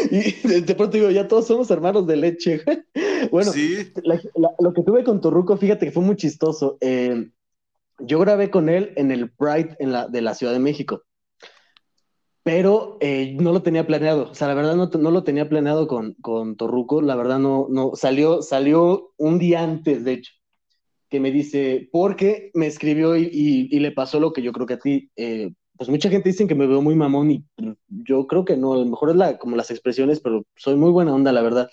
Y de pronto digo, ya todos somos hermanos de leche. Bueno, lo que tuve con Torruco, fíjate que fue muy chistoso. Eh, yo grabé con él en el Pride en la, de la Ciudad de México, pero eh, no lo tenía planeado. O sea, la verdad no, no lo tenía planeado con, con Torruco. La verdad no, no, salió, salió un día antes, de hecho que me dice, porque me escribió y, le pasó lo que yo creo que a ti, eh, pues mucha gente dice que me veo muy mamón y yo creo que no, a lo mejor es la, como las expresiones, pero soy muy buena onda, la verdad.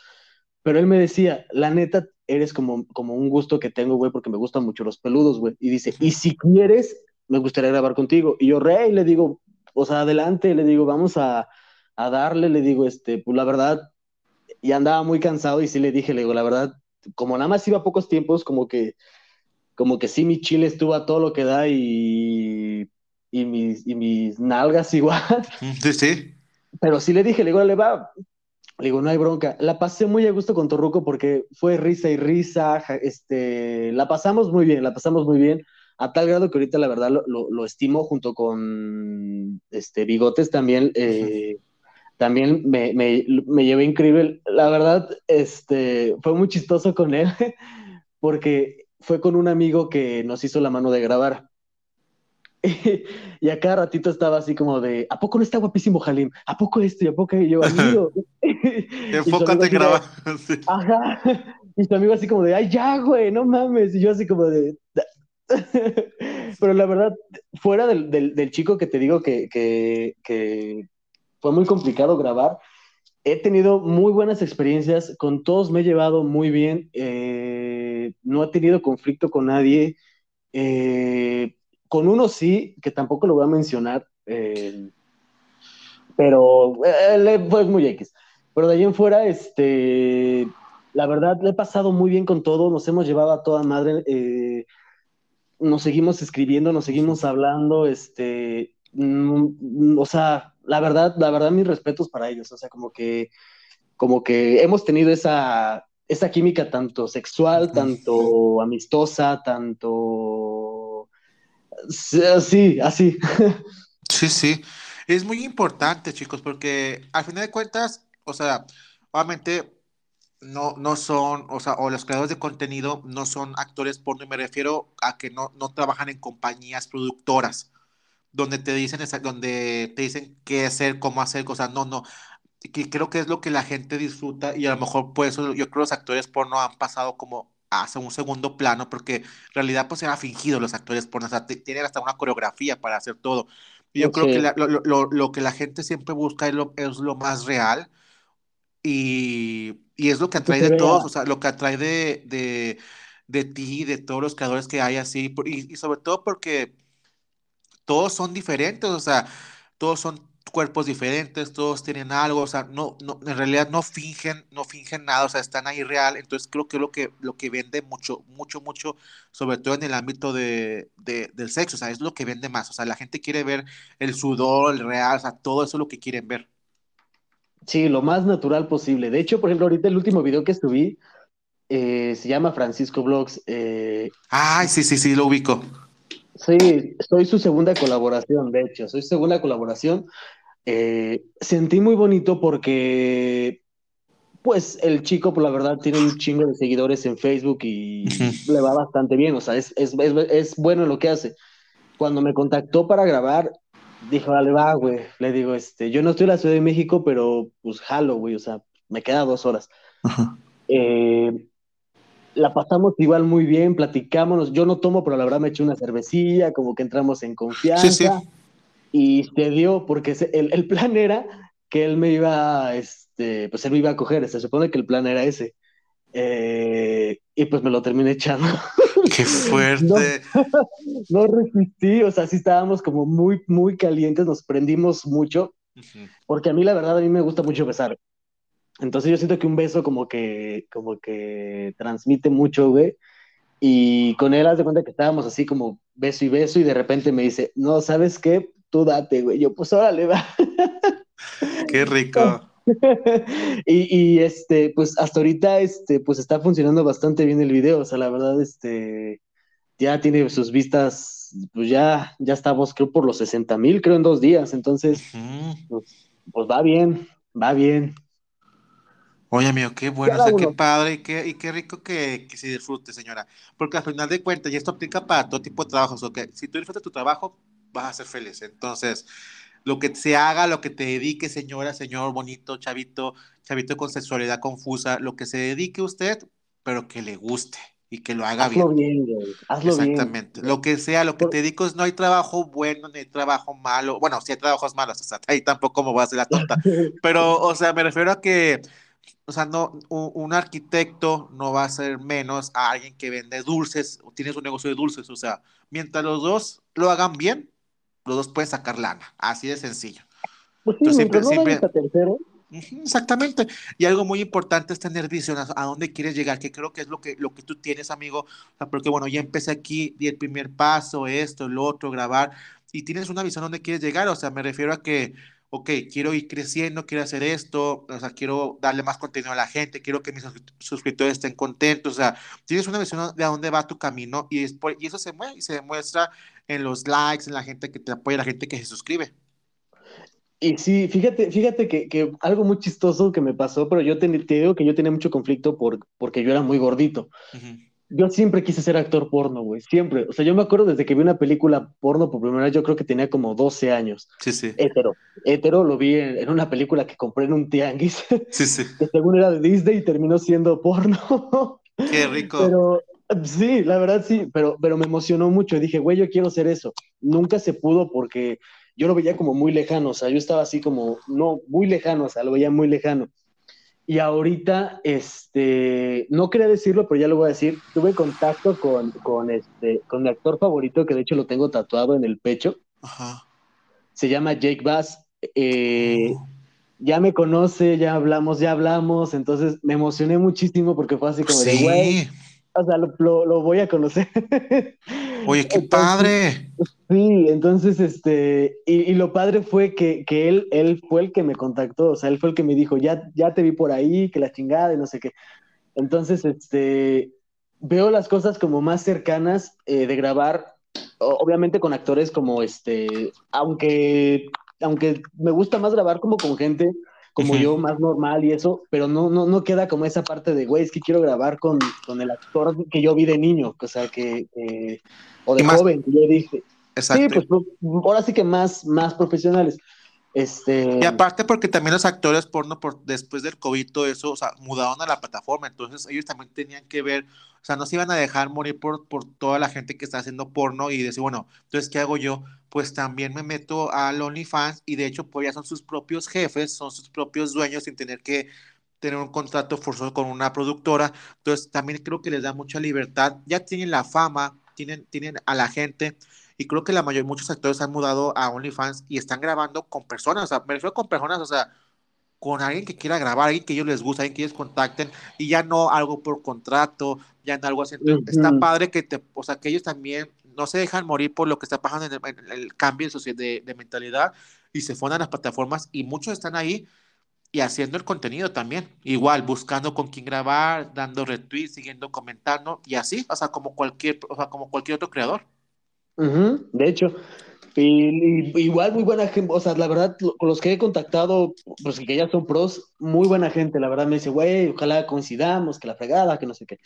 Pero él me decía, la neta, eres como, como un gusto que tengo, güey, porque me gustan mucho los peludos, güey. Y dice, y si quieres, me gustaría grabar contigo. Y yo, rey, le digo, o sea, adelante, le digo, vamos a, a darle, le digo, este, pues la verdad, y andaba muy cansado y sí le dije, le digo, la verdad, como nada más iba a pocos tiempos, como que como que sí, mi chile estuvo a todo lo que da y, y, mis, y mis nalgas igual. Sí, sí. Pero sí le dije, le digo, le va, le digo, no hay bronca. La pasé muy a gusto con Torruco porque fue risa y risa, este, la pasamos muy bien, la pasamos muy bien, a tal grado que ahorita la verdad lo, lo, estimo junto con este, Bigotes también. Eh, también me, me, me llevé increíble. La verdad, este, fue muy chistoso con él porque fue con un amigo que nos hizo la mano de grabar. y a cada ratito estaba así como de, ¿a poco no está guapísimo Jalim? ¿A poco esto? ¿Y a poco yo, amigo? Enfócate en grabar. Ajá. Y su amigo así como de, ay, ya, güey, no mames. Y yo así como de... Pero la verdad, fuera del, del, chico que te digo que, que, que fue muy complicado grabar, he tenido muy buenas experiencias, con todos me he llevado muy bien, eh, no he tenido conflicto con nadie, eh, con uno sí, que tampoco lo voy a mencionar, eh, pero fue muy X. Pero de ahí en fuera, este, la verdad, le he pasado muy bien con todo, nos hemos llevado a toda madre, nos seguimos escribiendo, nos seguimos hablando, este, mm, o sea, la verdad, la verdad, mis respetos para ellos. O sea, como que, como que hemos tenido esa, esa química tanto sexual, tanto amistosa, tanto sí, así. Sí, sí. Es muy importante, chicos, porque al final de cuentas, o sea, obviamente no, no son, o sea, o los creadores de contenido no son actores porno, y me refiero a que no, no trabajan en compañías productoras donde te dicen, donde te dicen qué hacer, cómo hacer cosas. No, no. Que creo que es lo que la gente disfruta y a lo mejor por eso yo creo que los actores porno han pasado como hacia un segundo plano porque en realidad pues se han fingido los actores porno, o sea, tienen hasta una coreografía para hacer todo. Y yo creo que lo, lo, lo, que la gente siempre busca es lo, es lo más real y, y es lo que atrae de todos, o sea, lo que atrae de, de, de ti, de todos los creadores que hay así, y, y sobre todo porque todos son diferentes, o sea, todos son cuerpos diferentes, todos tienen algo, o sea, no, no, en realidad no fingen, no fingen nada, o sea, están ahí real, entonces creo que es lo que, lo que vende mucho, mucho, mucho, sobre todo en el ámbito de, del sexo, o sea, es lo que vende más, o sea, la gente quiere ver el sudor, el real, o sea, todo eso es lo que quieren ver. Sí, lo más natural posible. De hecho, por ejemplo, ahorita el último video que subí eh, se llama Francisco Vlogs. Eh, Ay, sí, sí, sí, lo ubico. Sí, soy su segunda colaboración, de hecho, soy segunda colaboración. Eh, sentí muy bonito porque, pues, el chico, por la verdad, tiene un chingo de seguidores en Facebook y le va bastante bien, o sea, es, es, es, bueno lo que hace. Cuando me contactó para grabar, dijo, vale, va, güey. Le digo, este, yo no estoy en la Ciudad de México, pero pues jalo, güey, o sea, me queda dos horas. Eh, la pasamos igual muy bien, platicámonos. Yo no tomo, pero la verdad me eché una cervecilla, como que entramos en confianza. Sí, sí. Y se dio, porque el, el, plan era que él me iba, este, pues él me iba a coger. Se supone que el plan era ese. Eh, y pues me lo terminé echando. ¡Qué fuerte! No, resistí, o sea, sí estábamos como muy, muy calientes, nos prendimos mucho, porque a mí la verdad, a mí me gusta mucho besar. Entonces yo siento que un beso como que, como que transmite mucho, güey. Y con él, haz de cuenta que estábamos así como beso y beso, y de repente me dice, no, ¿sabes qué? Tú date, güey. Yo, pues órale, va. Qué rico. y, este, pues hasta ahorita, este, pues está funcionando bastante bien el video. O sea, la verdad, este, ya tiene sus vistas, pues ya, ya estamos, creo, por los 60 mil, creo, en dos días. Entonces, pues, pues, va bien, va bien. Oye, amigo, qué bueno, o sea, qué padre y qué, y qué rico que, que, se disfrute, señora. Porque al final de cuentas, y esto aplica para todo tipo de trabajos, o que si tú disfrutas tu trabajo, vas a ser feliz. Entonces, lo que se haga, lo que te dedique, señora, señor, bonito, chavito, chavito con sexualidad confusa, lo que se dedique usted, pero que le guste y que lo haga Hazlo bien. bien Hazlo Exactamente. Lo que sea, lo que te dedico no hay trabajo bueno ni hay trabajo malo. Bueno, sí hay trabajos malos, o sea, ahí tampoco me voy a hacer la tonta. Pero, o sea, me refiero a que, o sea, no, un, un, arquitecto no va a ser menos a alguien que vende dulces o tiene su negocio de dulces. O sea, mientras los dos lo hagan bien, los dos pueden sacar lana, así de sencillo. Pues sí, siempre, siempre... tercero. Exactamente. Y algo muy importante es tener visión a, dónde quieres llegar, que creo que es lo que, lo que tú tienes, amigo. O sea, porque bueno, ya empecé aquí, di el primer paso, esto, lo otro, grabar, y tienes una visión a dónde quieres llegar. O sea, me refiero a que, ok, quiero ir creciendo, quiero hacer esto, o sea, quiero darle más contenido a la gente, quiero que mis suscriptores estén contentos. O sea, tienes una visión de a dónde va tu camino y, es y eso se mueve y se demuestra en los likes, en la gente que te apoya, la gente que se suscribe. Y sí, fíjate, fíjate que, que algo muy chistoso que me pasó, pero yo te, te, digo que yo tenía mucho conflicto por, porque yo era muy gordito. Yo siempre quise ser actor porno, güey, siempre. O sea, yo me acuerdo desde que vi una película porno por primera vez, yo creo que tenía como 12 años. Sí, sí. Hetero. Hetero lo vi en, en una película que compré en un tianguis. Sí, sí. Que según era de Disney y terminó siendo porno. Qué rico. Pero, Sí, la verdad sí, pero, pero me emocionó mucho. Dije, güey, yo quiero hacer eso. Nunca se pudo porque yo lo veía como muy lejano, o sea, yo estaba así como, no, muy lejano, o sea, lo veía muy lejano. Y ahorita, este, no quería decirlo, pero ya lo voy a decir, tuve contacto con, con, este, con mi actor favorito, que de hecho lo tengo tatuado en el pecho. Ajá. Se llama Jake Bass. Eh, oh. Ya me conoce, ya hablamos, ya hablamos, entonces me emocioné muchísimo porque fue así como de, güey, o sea, lo, lo, voy a conocer. Oye, qué padre. Sí, entonces, este, y, y lo padre fue que, que, él, él fue el que me contactó, o sea, él fue el que me dijo, ya, ya te vi por ahí, que la chingada y no sé qué. Entonces, este, veo las cosas como más cercanas eh, de grabar, obviamente con actores como, este, aunque, aunque me gusta más grabar como con gente como yo, más normal y eso, pero no, no, no queda como esa parte de, güey, es que quiero grabar con, con el actor que yo vi de niño, o sea, que, o de joven, que yo dije. Exacto. Sí, pues ahora sí que más, más profesionales. Este... Y aparte porque también los actores porno por, después del COVID todo eso, o sea, mudaron a la plataforma, entonces ellos también tenían que ver, o sea, no se iban a dejar morir por, por toda la gente que está haciendo porno y decir, bueno, entonces, ¿qué hago yo? Pues también me meto a OnlyFans y de hecho, pues ya son sus propios jefes, son sus propios dueños sin tener que tener un contrato forzoso con una productora, entonces también creo que les da mucha libertad, ya tienen la fama, tienen, tienen a la gente, y creo que la mayoría, muchos actores han mudado a OnlyFans y están grabando con personas, o sea, me refiero con personas, o sea, con alguien que quiera grabar, alguien que ellos les gusta, alguien que ellos contacten, y ya no algo por contrato, ya no algo así. Está padre que te, o sea, que ellos también no se dejan morir por lo que está pasando en el, cambio de, de, mentalidad y se fundan las plataformas y muchos están ahí y haciendo el contenido también. Igual, buscando con quién grabar, dando retweets, siguiendo comentando y así, o sea, como cualquier, o sea, como cualquier otro creador de hecho, y, igual muy buena gente, o sea, la verdad, con los que he contactado, pues que ya son pros, muy buena gente, la verdad me dice, güey, ojalá coincidamos, que la fregada, que no sé qué.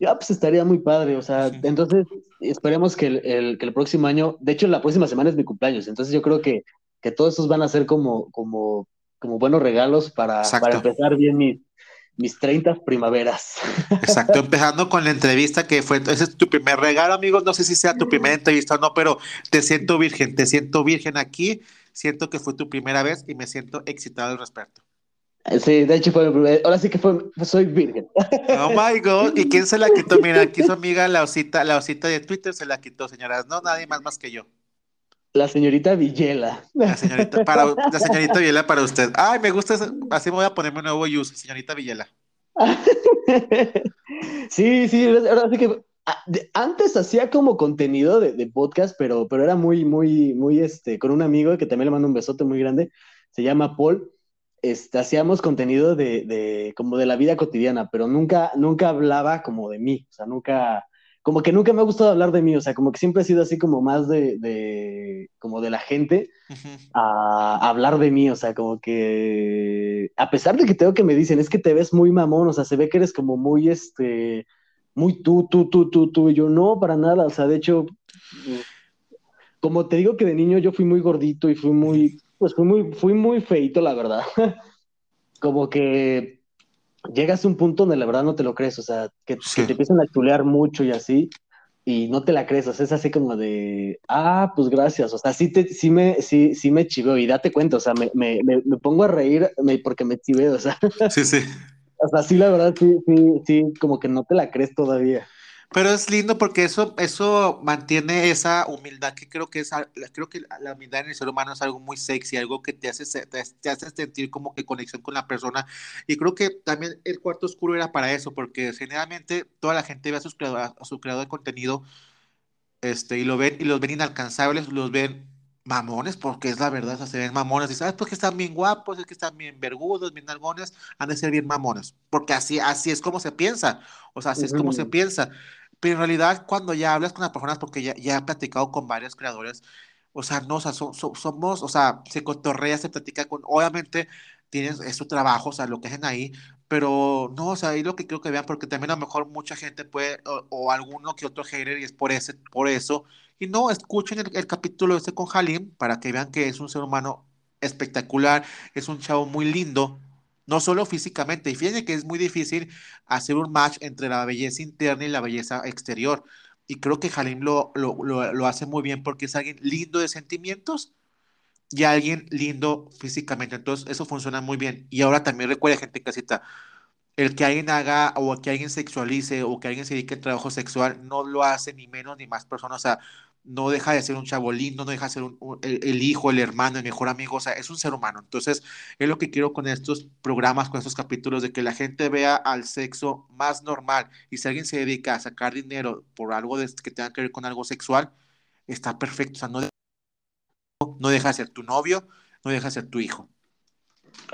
Ya, pues estaría muy padre, o sea, entonces esperemos que el, que el próximo año, de hecho la próxima semana es mi cumpleaños, entonces yo creo que, que todos esos van a ser como, como, como buenos regalos para, para empezar bien mis, mis 30 primaveras. Exacto, empezando con la entrevista que fue, ese es tu primer regalo, amigos, no sé si sea tu primera entrevista o no, pero te siento virgen, te siento virgen aquí, siento que fue tu primera vez y me siento excitado al respecto. Sí, de hecho fue mi primer, ahora sí que fue, soy virgen. Oh my God, ¿y quién se la quitó? Mira, aquí su amiga, la osita, la osita de Twitter se la quitó, señoras, no, nadie más más que yo. La señorita Villela. La señorita, para, la señorita Villela para usted. Ay, me gusta, así me voy a ponerme un nuevo use, señorita Villela. sí, sí, ahora sí que ah, antes hacía como contenido de, de, podcast, pero, pero era muy, muy, muy, este, con un amigo que también le mando un besote muy grande, se llama Paul, este, hacíamos contenido de, de, como de la vida cotidiana, pero nunca, nunca hablaba como de mí, o sea, nunca, como que nunca me ha gustado hablar de mí, o sea, como que siempre he sido así como más de, de como de la gente a, hablar de mí, o sea, como que, a pesar de que tengo que me dicen, es que te ves muy mamón, o sea, se ve que eres como muy, este, muy tú, tú, tú, tú, tú, y yo no, para nada, o sea, de hecho, como te digo que de niño yo fui muy gordito y fui muy, pues fui muy, fui muy feito, la verdad. Como que llegas a un punto donde la verdad no te lo crees, o sea, que, te empiezan a chulear mucho y así, y no te la crees, o sea, es así como de, ah, pues gracias, o sea, sí, te, sí, me, sí, sí me chiveo, y date cuenta, o sea, me, me, me, pongo a reír porque me chiveo, o sea. Sí, sí. O sea, sí, la verdad, sí, sí, sí, como que no te la crees todavía. Pero es lindo porque eso, eso mantiene esa humildad que creo que es, creo que la humildad en el ser humano es algo muy sexy, algo que te hace, te, hace sentir como que conexión con la persona. Y creo que también el cuarto oscuro era para eso, porque generalmente toda la gente ve a, sus a creador de contenido este, y lo ven y los ven inalcanzables, los ven mamones, porque es la verdad, o sea, se ven mamones, y sabes, porque están bien guapos, es que están bien vergudos, bien algones, han de ser bien mamones, porque así, así es como se piensa, o sea, así es como se piensa. Pero en realidad, cuando ya hablas con las personas, porque ya, ya he platicado con varios creadores, o sea, no, o sea, somos, o sea, se cotorrea, se platica con, obviamente, tienes, es su trabajo, o sea, lo que hacen ahí, pero no, o sea, ahí lo que creo que vean, porque también a lo mejor mucha gente puede, o, alguno que otro hater, y es por, ese, por eso, y no, escuchen el, capítulo este con Halim, para que vean que es un ser humano espectacular, es un chavo muy lindo, no solo físicamente. Y fíjense que es muy difícil hacer un match entre la belleza interna y la belleza exterior. Y creo que Halim lo, lo, hace muy bien porque es alguien lindo de sentimientos y alguien lindo físicamente. Entonces, eso funciona muy bien. Y ahora también recuerda, gente casita, el que alguien haga o que alguien sexualice o que alguien se dedique al trabajo sexual no lo hace ni menos ni más personas. O sea, no deja de ser un chavo lindo, no deja de ser el, hijo, el hermano, el mejor amigo, o sea, es un ser humano. Entonces, es lo que quiero con estos programas, con estos capítulos, de que la gente vea al sexo más normal. Y si alguien se dedica a sacar dinero por algo de, que tenga que ver con algo sexual, está perfecto. O sea, no, no deja de ser tu novio, no deja de ser tu hijo.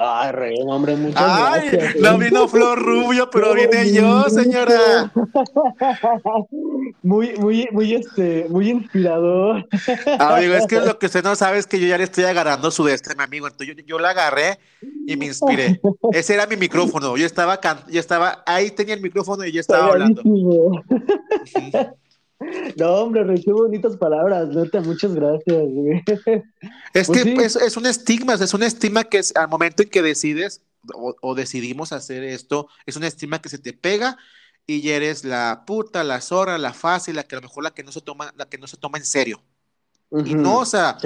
Ay, rey, hombre, muchas Ay, No vino Flor Rubio, pero vine yo, señora. Muy, muy, muy, este, muy inspirador. Amigo, es que lo que usted no sabe es que yo ya le estoy agarrando su este, mi amigo. Entonces yo, yo la agarré y me inspiré. Ese era mi micrófono. Yo estaba, yo estaba, ahí tenía el micrófono y yo estaba hablando. No, hombre, qué bonitas palabras, neta, muchas gracias. Es pues que es, un estigma, es un estigma que es, al momento en que decides o, decidimos hacer esto, es un estigma que se te pega y ya eres la puta, la zorra, la fácil, la que a lo mejor la que no se toma, la que no se toma en serio. Y no, o sea,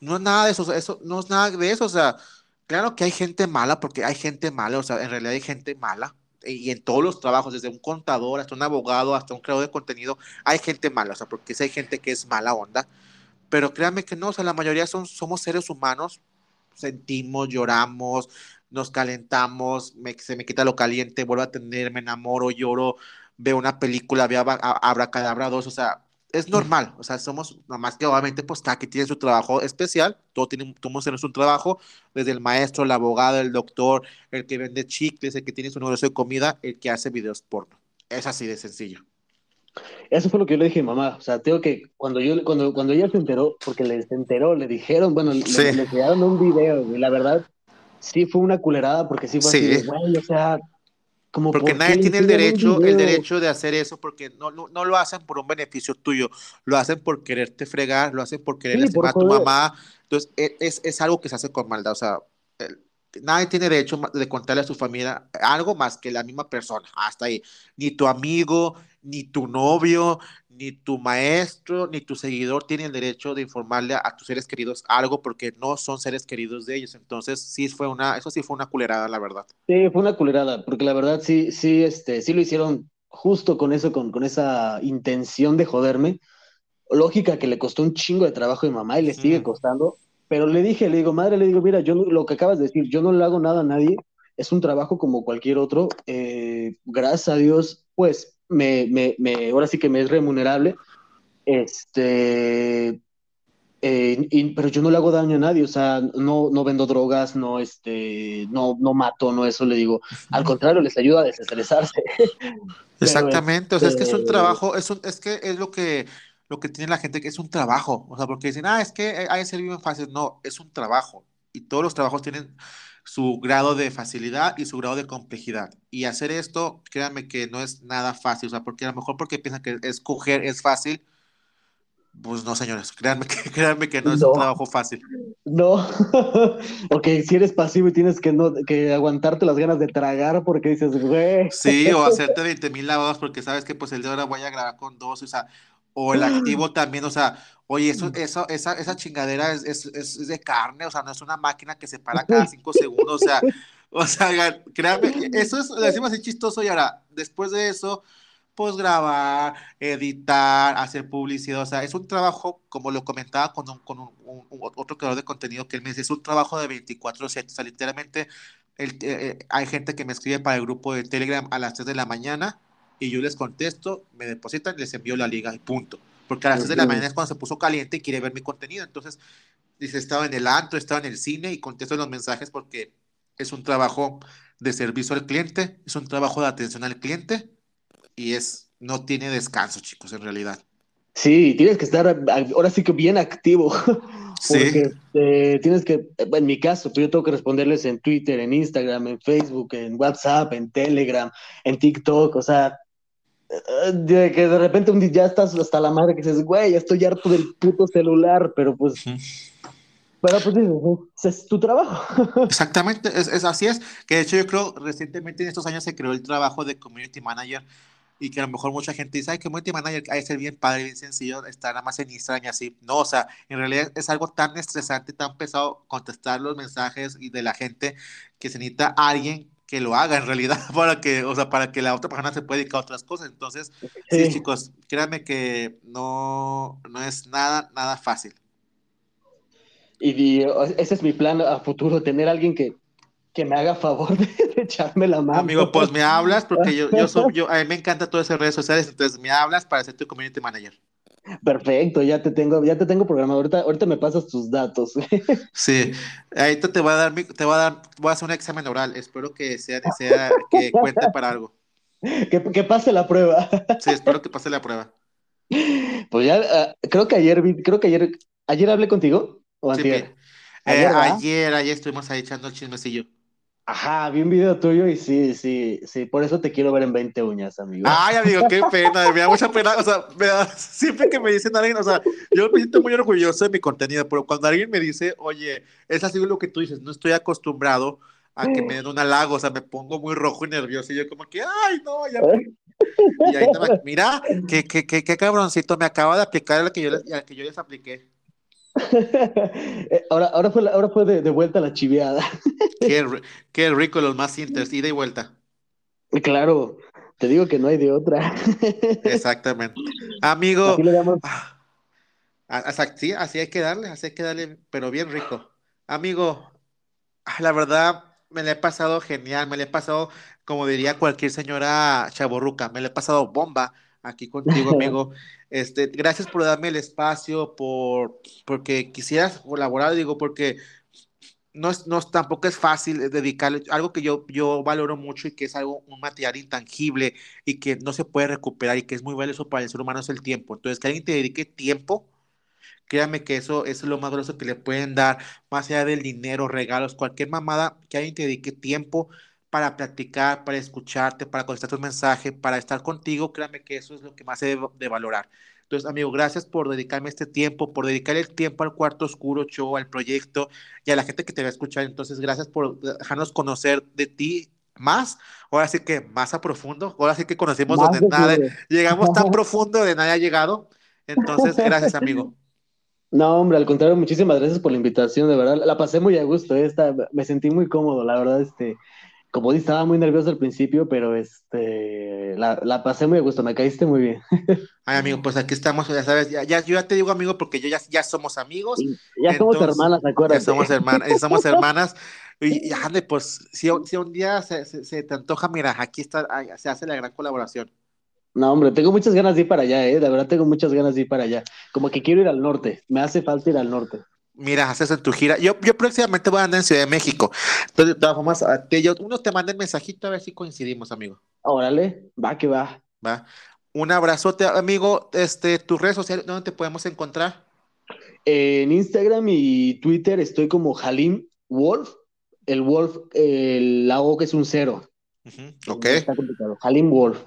no es nada de eso, eso, no es nada de eso, o sea, claro que hay gente mala, porque hay gente mala, o sea, en realidad hay gente mala, y en todos los trabajos, desde un contador hasta un abogado, hasta un creador de contenido, hay gente mala, o sea, porque hay gente que es mala onda, pero créanme que no, o sea, la mayoría son, somos seres humanos, sentimos, lloramos, nos calentamos, se me quita lo caliente, vuelvo a tener, me enamoro, lloro, veo una película, veo Abracadabra 2, o sea, es normal, o sea, somos, nomás que obviamente, pues cada que tiene su trabajo especial, todo tiene, todos tenemos un trabajo, desde el maestro, el abogado, el doctor, el que vende chicles, el que tiene su negocio de comida, el que hace videos porno. Es así de sencillo. Eso fue lo que yo le dije a mamá, o sea, tengo que, cuando yo, cuando, cuando ella se enteró, porque le se enteró, le dijeron, bueno, le, le, un video, y la verdad, sí fue una culerada, porque sí fue así, o sea, Como porque ¿por nadie tiene el derecho, el derecho de hacer eso, porque no, no, no lo hacen por un beneficio tuyo, lo hacen por quererte fregar, lo hacen por querer Sí, por a tu mamá. Entonces, e- es, es algo que se hace con maldad. O sea, el- nadie tiene derecho de contarle a su familia algo más que la misma persona. Hasta ahí. Ni tu amigo, ni tu novio, ni tu maestro, ni tu seguidor tiene el derecho de informarle a, a tus seres queridos algo porque no son seres queridos de ellos. Entonces, sí fue una, eso sí fue una culerada, la verdad. Sí, fue una culerada, porque la verdad sí, sí, este, sí lo hicieron justo con eso, con, con esa intención de joderme. Lógica que le costó un chingo de trabajo a mi mamá y le sigue costando, pero le dije, le digo, madre, le digo, mira, yo lo que acabas de decir, yo no le hago nada a nadie, es un trabajo como cualquier otro, eh, gracias a Dios, pues, me, me, me, ahora sí que me es remunerable, este, eh, y- pero yo no le hago daño a nadie, o sea, no, no vendo drogas, no, este, no, no mato, no eso, le digo, al contrario, les ayuda a desestresarse. Exactamente, o sea, es que es un este- trabajo, es, un- es que es lo que, lo que tiene la gente, que es un trabajo, o sea, porque dicen, ah, es que eh, hay que ser bien fácil, no, es un trabajo, y todos los trabajos tienen su grado de facilidad y su grado de complejidad, y hacer esto, créanme que no es nada fácil, o sea, porque a lo mejor porque piensan que escoger es fácil, pues no, señores, créanme que, créanme que no es un No. trabajo fácil. No, ok, si eres pasivo y tienes que, no, que aguantarte las ganas de tragar porque dices, güey, Sí, o hacerte 20 mil lavados porque sabes que pues el de ahora voy a grabar con dos, o sea, o el activo también, o sea, oye, eso, eso, esa, esa chingadera es, es, es- de carne, o sea, no es una máquina que se para cada cinco segundos, o sea, o sea, créanme, eso es, lo decimos así chistoso y ahora, después de eso, pues grabar, editar, hacer publicidad, o sea, es un trabajo, como lo comentaba con, un, con un, un- un- otro creador de contenido que él me dice, es un trabajo de 24/7, o sea, literalmente el- eh, eh, hay gente que me escribe para el grupo de Telegram a las 3 de la mañana y yo les contesto, me depositan, les envío la liga y punto. Porque a las 3 de la mañana es cuando se puso caliente y quiere ver mi contenido. Entonces, dice, estaba en el antro, estaba en el cine y contesto los mensajes porque es un trabajo de servicio al cliente, es un trabajo de atención al cliente y es, no tiene descanso, chicos, en realidad. sí, tienes que estar ahora sí que bien activo, Sí. eh, tienes que, en mi caso, pues yo tengo que responderles en Twitter, en Instagram, en Facebook, en WhatsApp, en Telegram, en TikTok, o sea, de que de repente un día ya estás hasta la madre que dices, güey, ya estoy harto del puto celular, pero pues, Ujú. pero pues dices, "Ese es tu trabajo. Exactamente, es, es así es, que de hecho yo creo recientemente en estos años se creó el trabajo de community manager y que a lo mejor mucha gente dice, ay, community manager hay que ser bien padre, bien sencillo, estar nada más en Instagram y así. No, o sea, en realidad es algo tan estresante, tan pesado contestar los mensajes y de la gente que se necesita alguien que lo haga en realidad para que, o sea, para que la otra persona se pueda dedicar a otras cosas. Entonces, sí, Sí. chicos, créanme que no, no es nada, nada fácil. Y, y, ese es mi plan a futuro, tener alguien que, que me haga favor de, de echarme la mano. Amigo, pues me hablas porque yo, yo soy, yo, a mí me encanta todas esas redes sociales, entonces me hablas para ser tu community manager. Perfecto, ya te tengo, ya te tengo programado. Ahorita, ahorita me pasas tus datos. Sí, ahorita te voy a dar, mi- te voy a dar, voy a hacer un examen oral, espero que sea, sea que cuente para algo. que, que pase la prueba. Sí, espero que pase la prueba. Pues ya, ah, creo que ayer vi, creo que ayer, ayer hablé contigo. ¿O Sí, eh, Ayer, ¿verdad? ayer, ayer estuvimos ahí echando el chismecillo. Ajá, vi un video tuyo y sí, sí, sí, por eso te quiero ver en 20 uñas, amigo. Ay, amigo, qué pena, me da mucha pena, o sea, me da- siempre que me dicen alguien, o sea, yo me siento muy orgulloso de mi contenido, pero cuando alguien me dice, oye, es así lo que tú dices, no estoy acostumbrado a que me den un halago, o sea, me pongo muy rojo y nervioso, y yo como que, ay, no, ya. Y ahí me- mira, qué, qué, qué, qué cabroncito, me acaba de aplicar la que yo les, que yo les apliqué. Eh, ahora, ahora fue, ahora fue de, de vuelta la chiveada. Qué, ri- qué rico los más inters, ida y vuelta. Claro, te digo que no hay de otra. Exactamente. Amigo, Así le ah, así hay que darle, así hay que darle, pero bien rico. Amigo, ah, la verdad, me la he pasado genial, me la he pasado, como diría cualquier señora chaborruca, me la he pasado bomba aquí contigo, amigo. Este, gracias por darme el espacio, por, porque quisieras colaborar, digo, porque no es, no tampoco es fácil dedicarle algo que yo, yo valoro mucho y que es algo, un material intangible y que no se puede recuperar y que es muy valioso para el ser humano es el tiempo. Entonces, que alguien te dedique tiempo, créame que eso, eso es lo más valioso que le pueden dar, más allá del dinero, regalos, cualquier mamada, que alguien te dedique tiempo para platicar, para escucharte, para contestar tus mensajes, para estar contigo, créame que eso es lo que más se debe de valorar. Entonces, amigo, gracias por dedicarme este tiempo, por dedicar el tiempo al cuarto oscuro show, al proyecto y a la gente que te va a escuchar. Entonces, gracias por dejarnos conocer de ti más, ahora sí que más a profundo, ahora sí que conocimos donde nada, llegamos tan profundo de nadie ha llegado. Entonces, gracias, amigo. No, hombre, al contrario, muchísimas gracias por la invitación, de verdad, la pasé muy a gusto, ¿eh? esta, me sentí muy cómodo, la verdad, este, como dije, estaba muy nervioso al principio, pero este, la, pasé muy a gusto, me caíste muy bien. Ay, amigo, pues aquí estamos, ya sabes, ya, ya yo ya te digo amigo porque yo ya, ya somos amigos. ya somos hermanas, acuérdate. Ya somos hermanas, somos hermanas. Y, y pues, si, si, un día se, se, te antoja, mira, aquí está, se hace la gran colaboración. No, hombre, tengo muchas ganas de ir para allá, ¿eh? De verdad tengo muchas ganas de ir para allá. Como que quiero ir al norte, me hace falta ir al norte. Mira, haces en tu gira. Yo, yo próximamente voy a andar en Ciudad de México. Entonces, de todas formas, te, yo, uno te manda el mensajito a ver si coincidimos, amigo. Órale, va que va. Va. Un abrazote, amigo. Este, tus redes sociales, ¿dónde te podemos encontrar? En Instagram y Twitter estoy como Halim Wolf el Wolf, el lago que es un cero. Ok. Está complicado. Halim Wolf.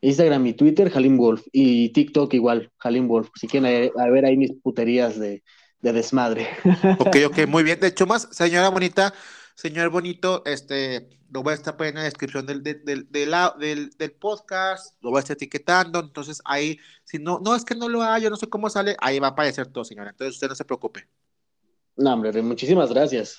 Instagram y Twitter, Halim Wolf. Y TikTok igual, Halim Wolf. Si quieren a, ver ahí mis puterías de, desmadre. Ok, ok, muy bien. De hecho, más, señora bonita, señor bonito, este, lo voy a estar poniendo en la descripción del, del, del, del, podcast, lo voy a estar etiquetando. Entonces ahí, si no, no es que no lo haga, yo no sé cómo sale, ahí va a aparecer todo, señora. Entonces usted no se preocupe. No, hombre, muchísimas gracias.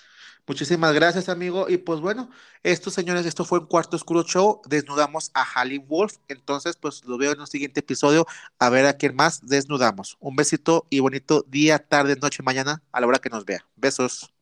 Muchísimas gracias, amigo. Y pues bueno, esto, señores, esto fue un cuarto oscuro show. Desnudamos a Halim Wolf. Entonces, pues lo veo en un siguiente episodio a ver a quién más desnudamos. Un besito y bonito día, tarde, noche, mañana, a la hora que nos vea. Besos.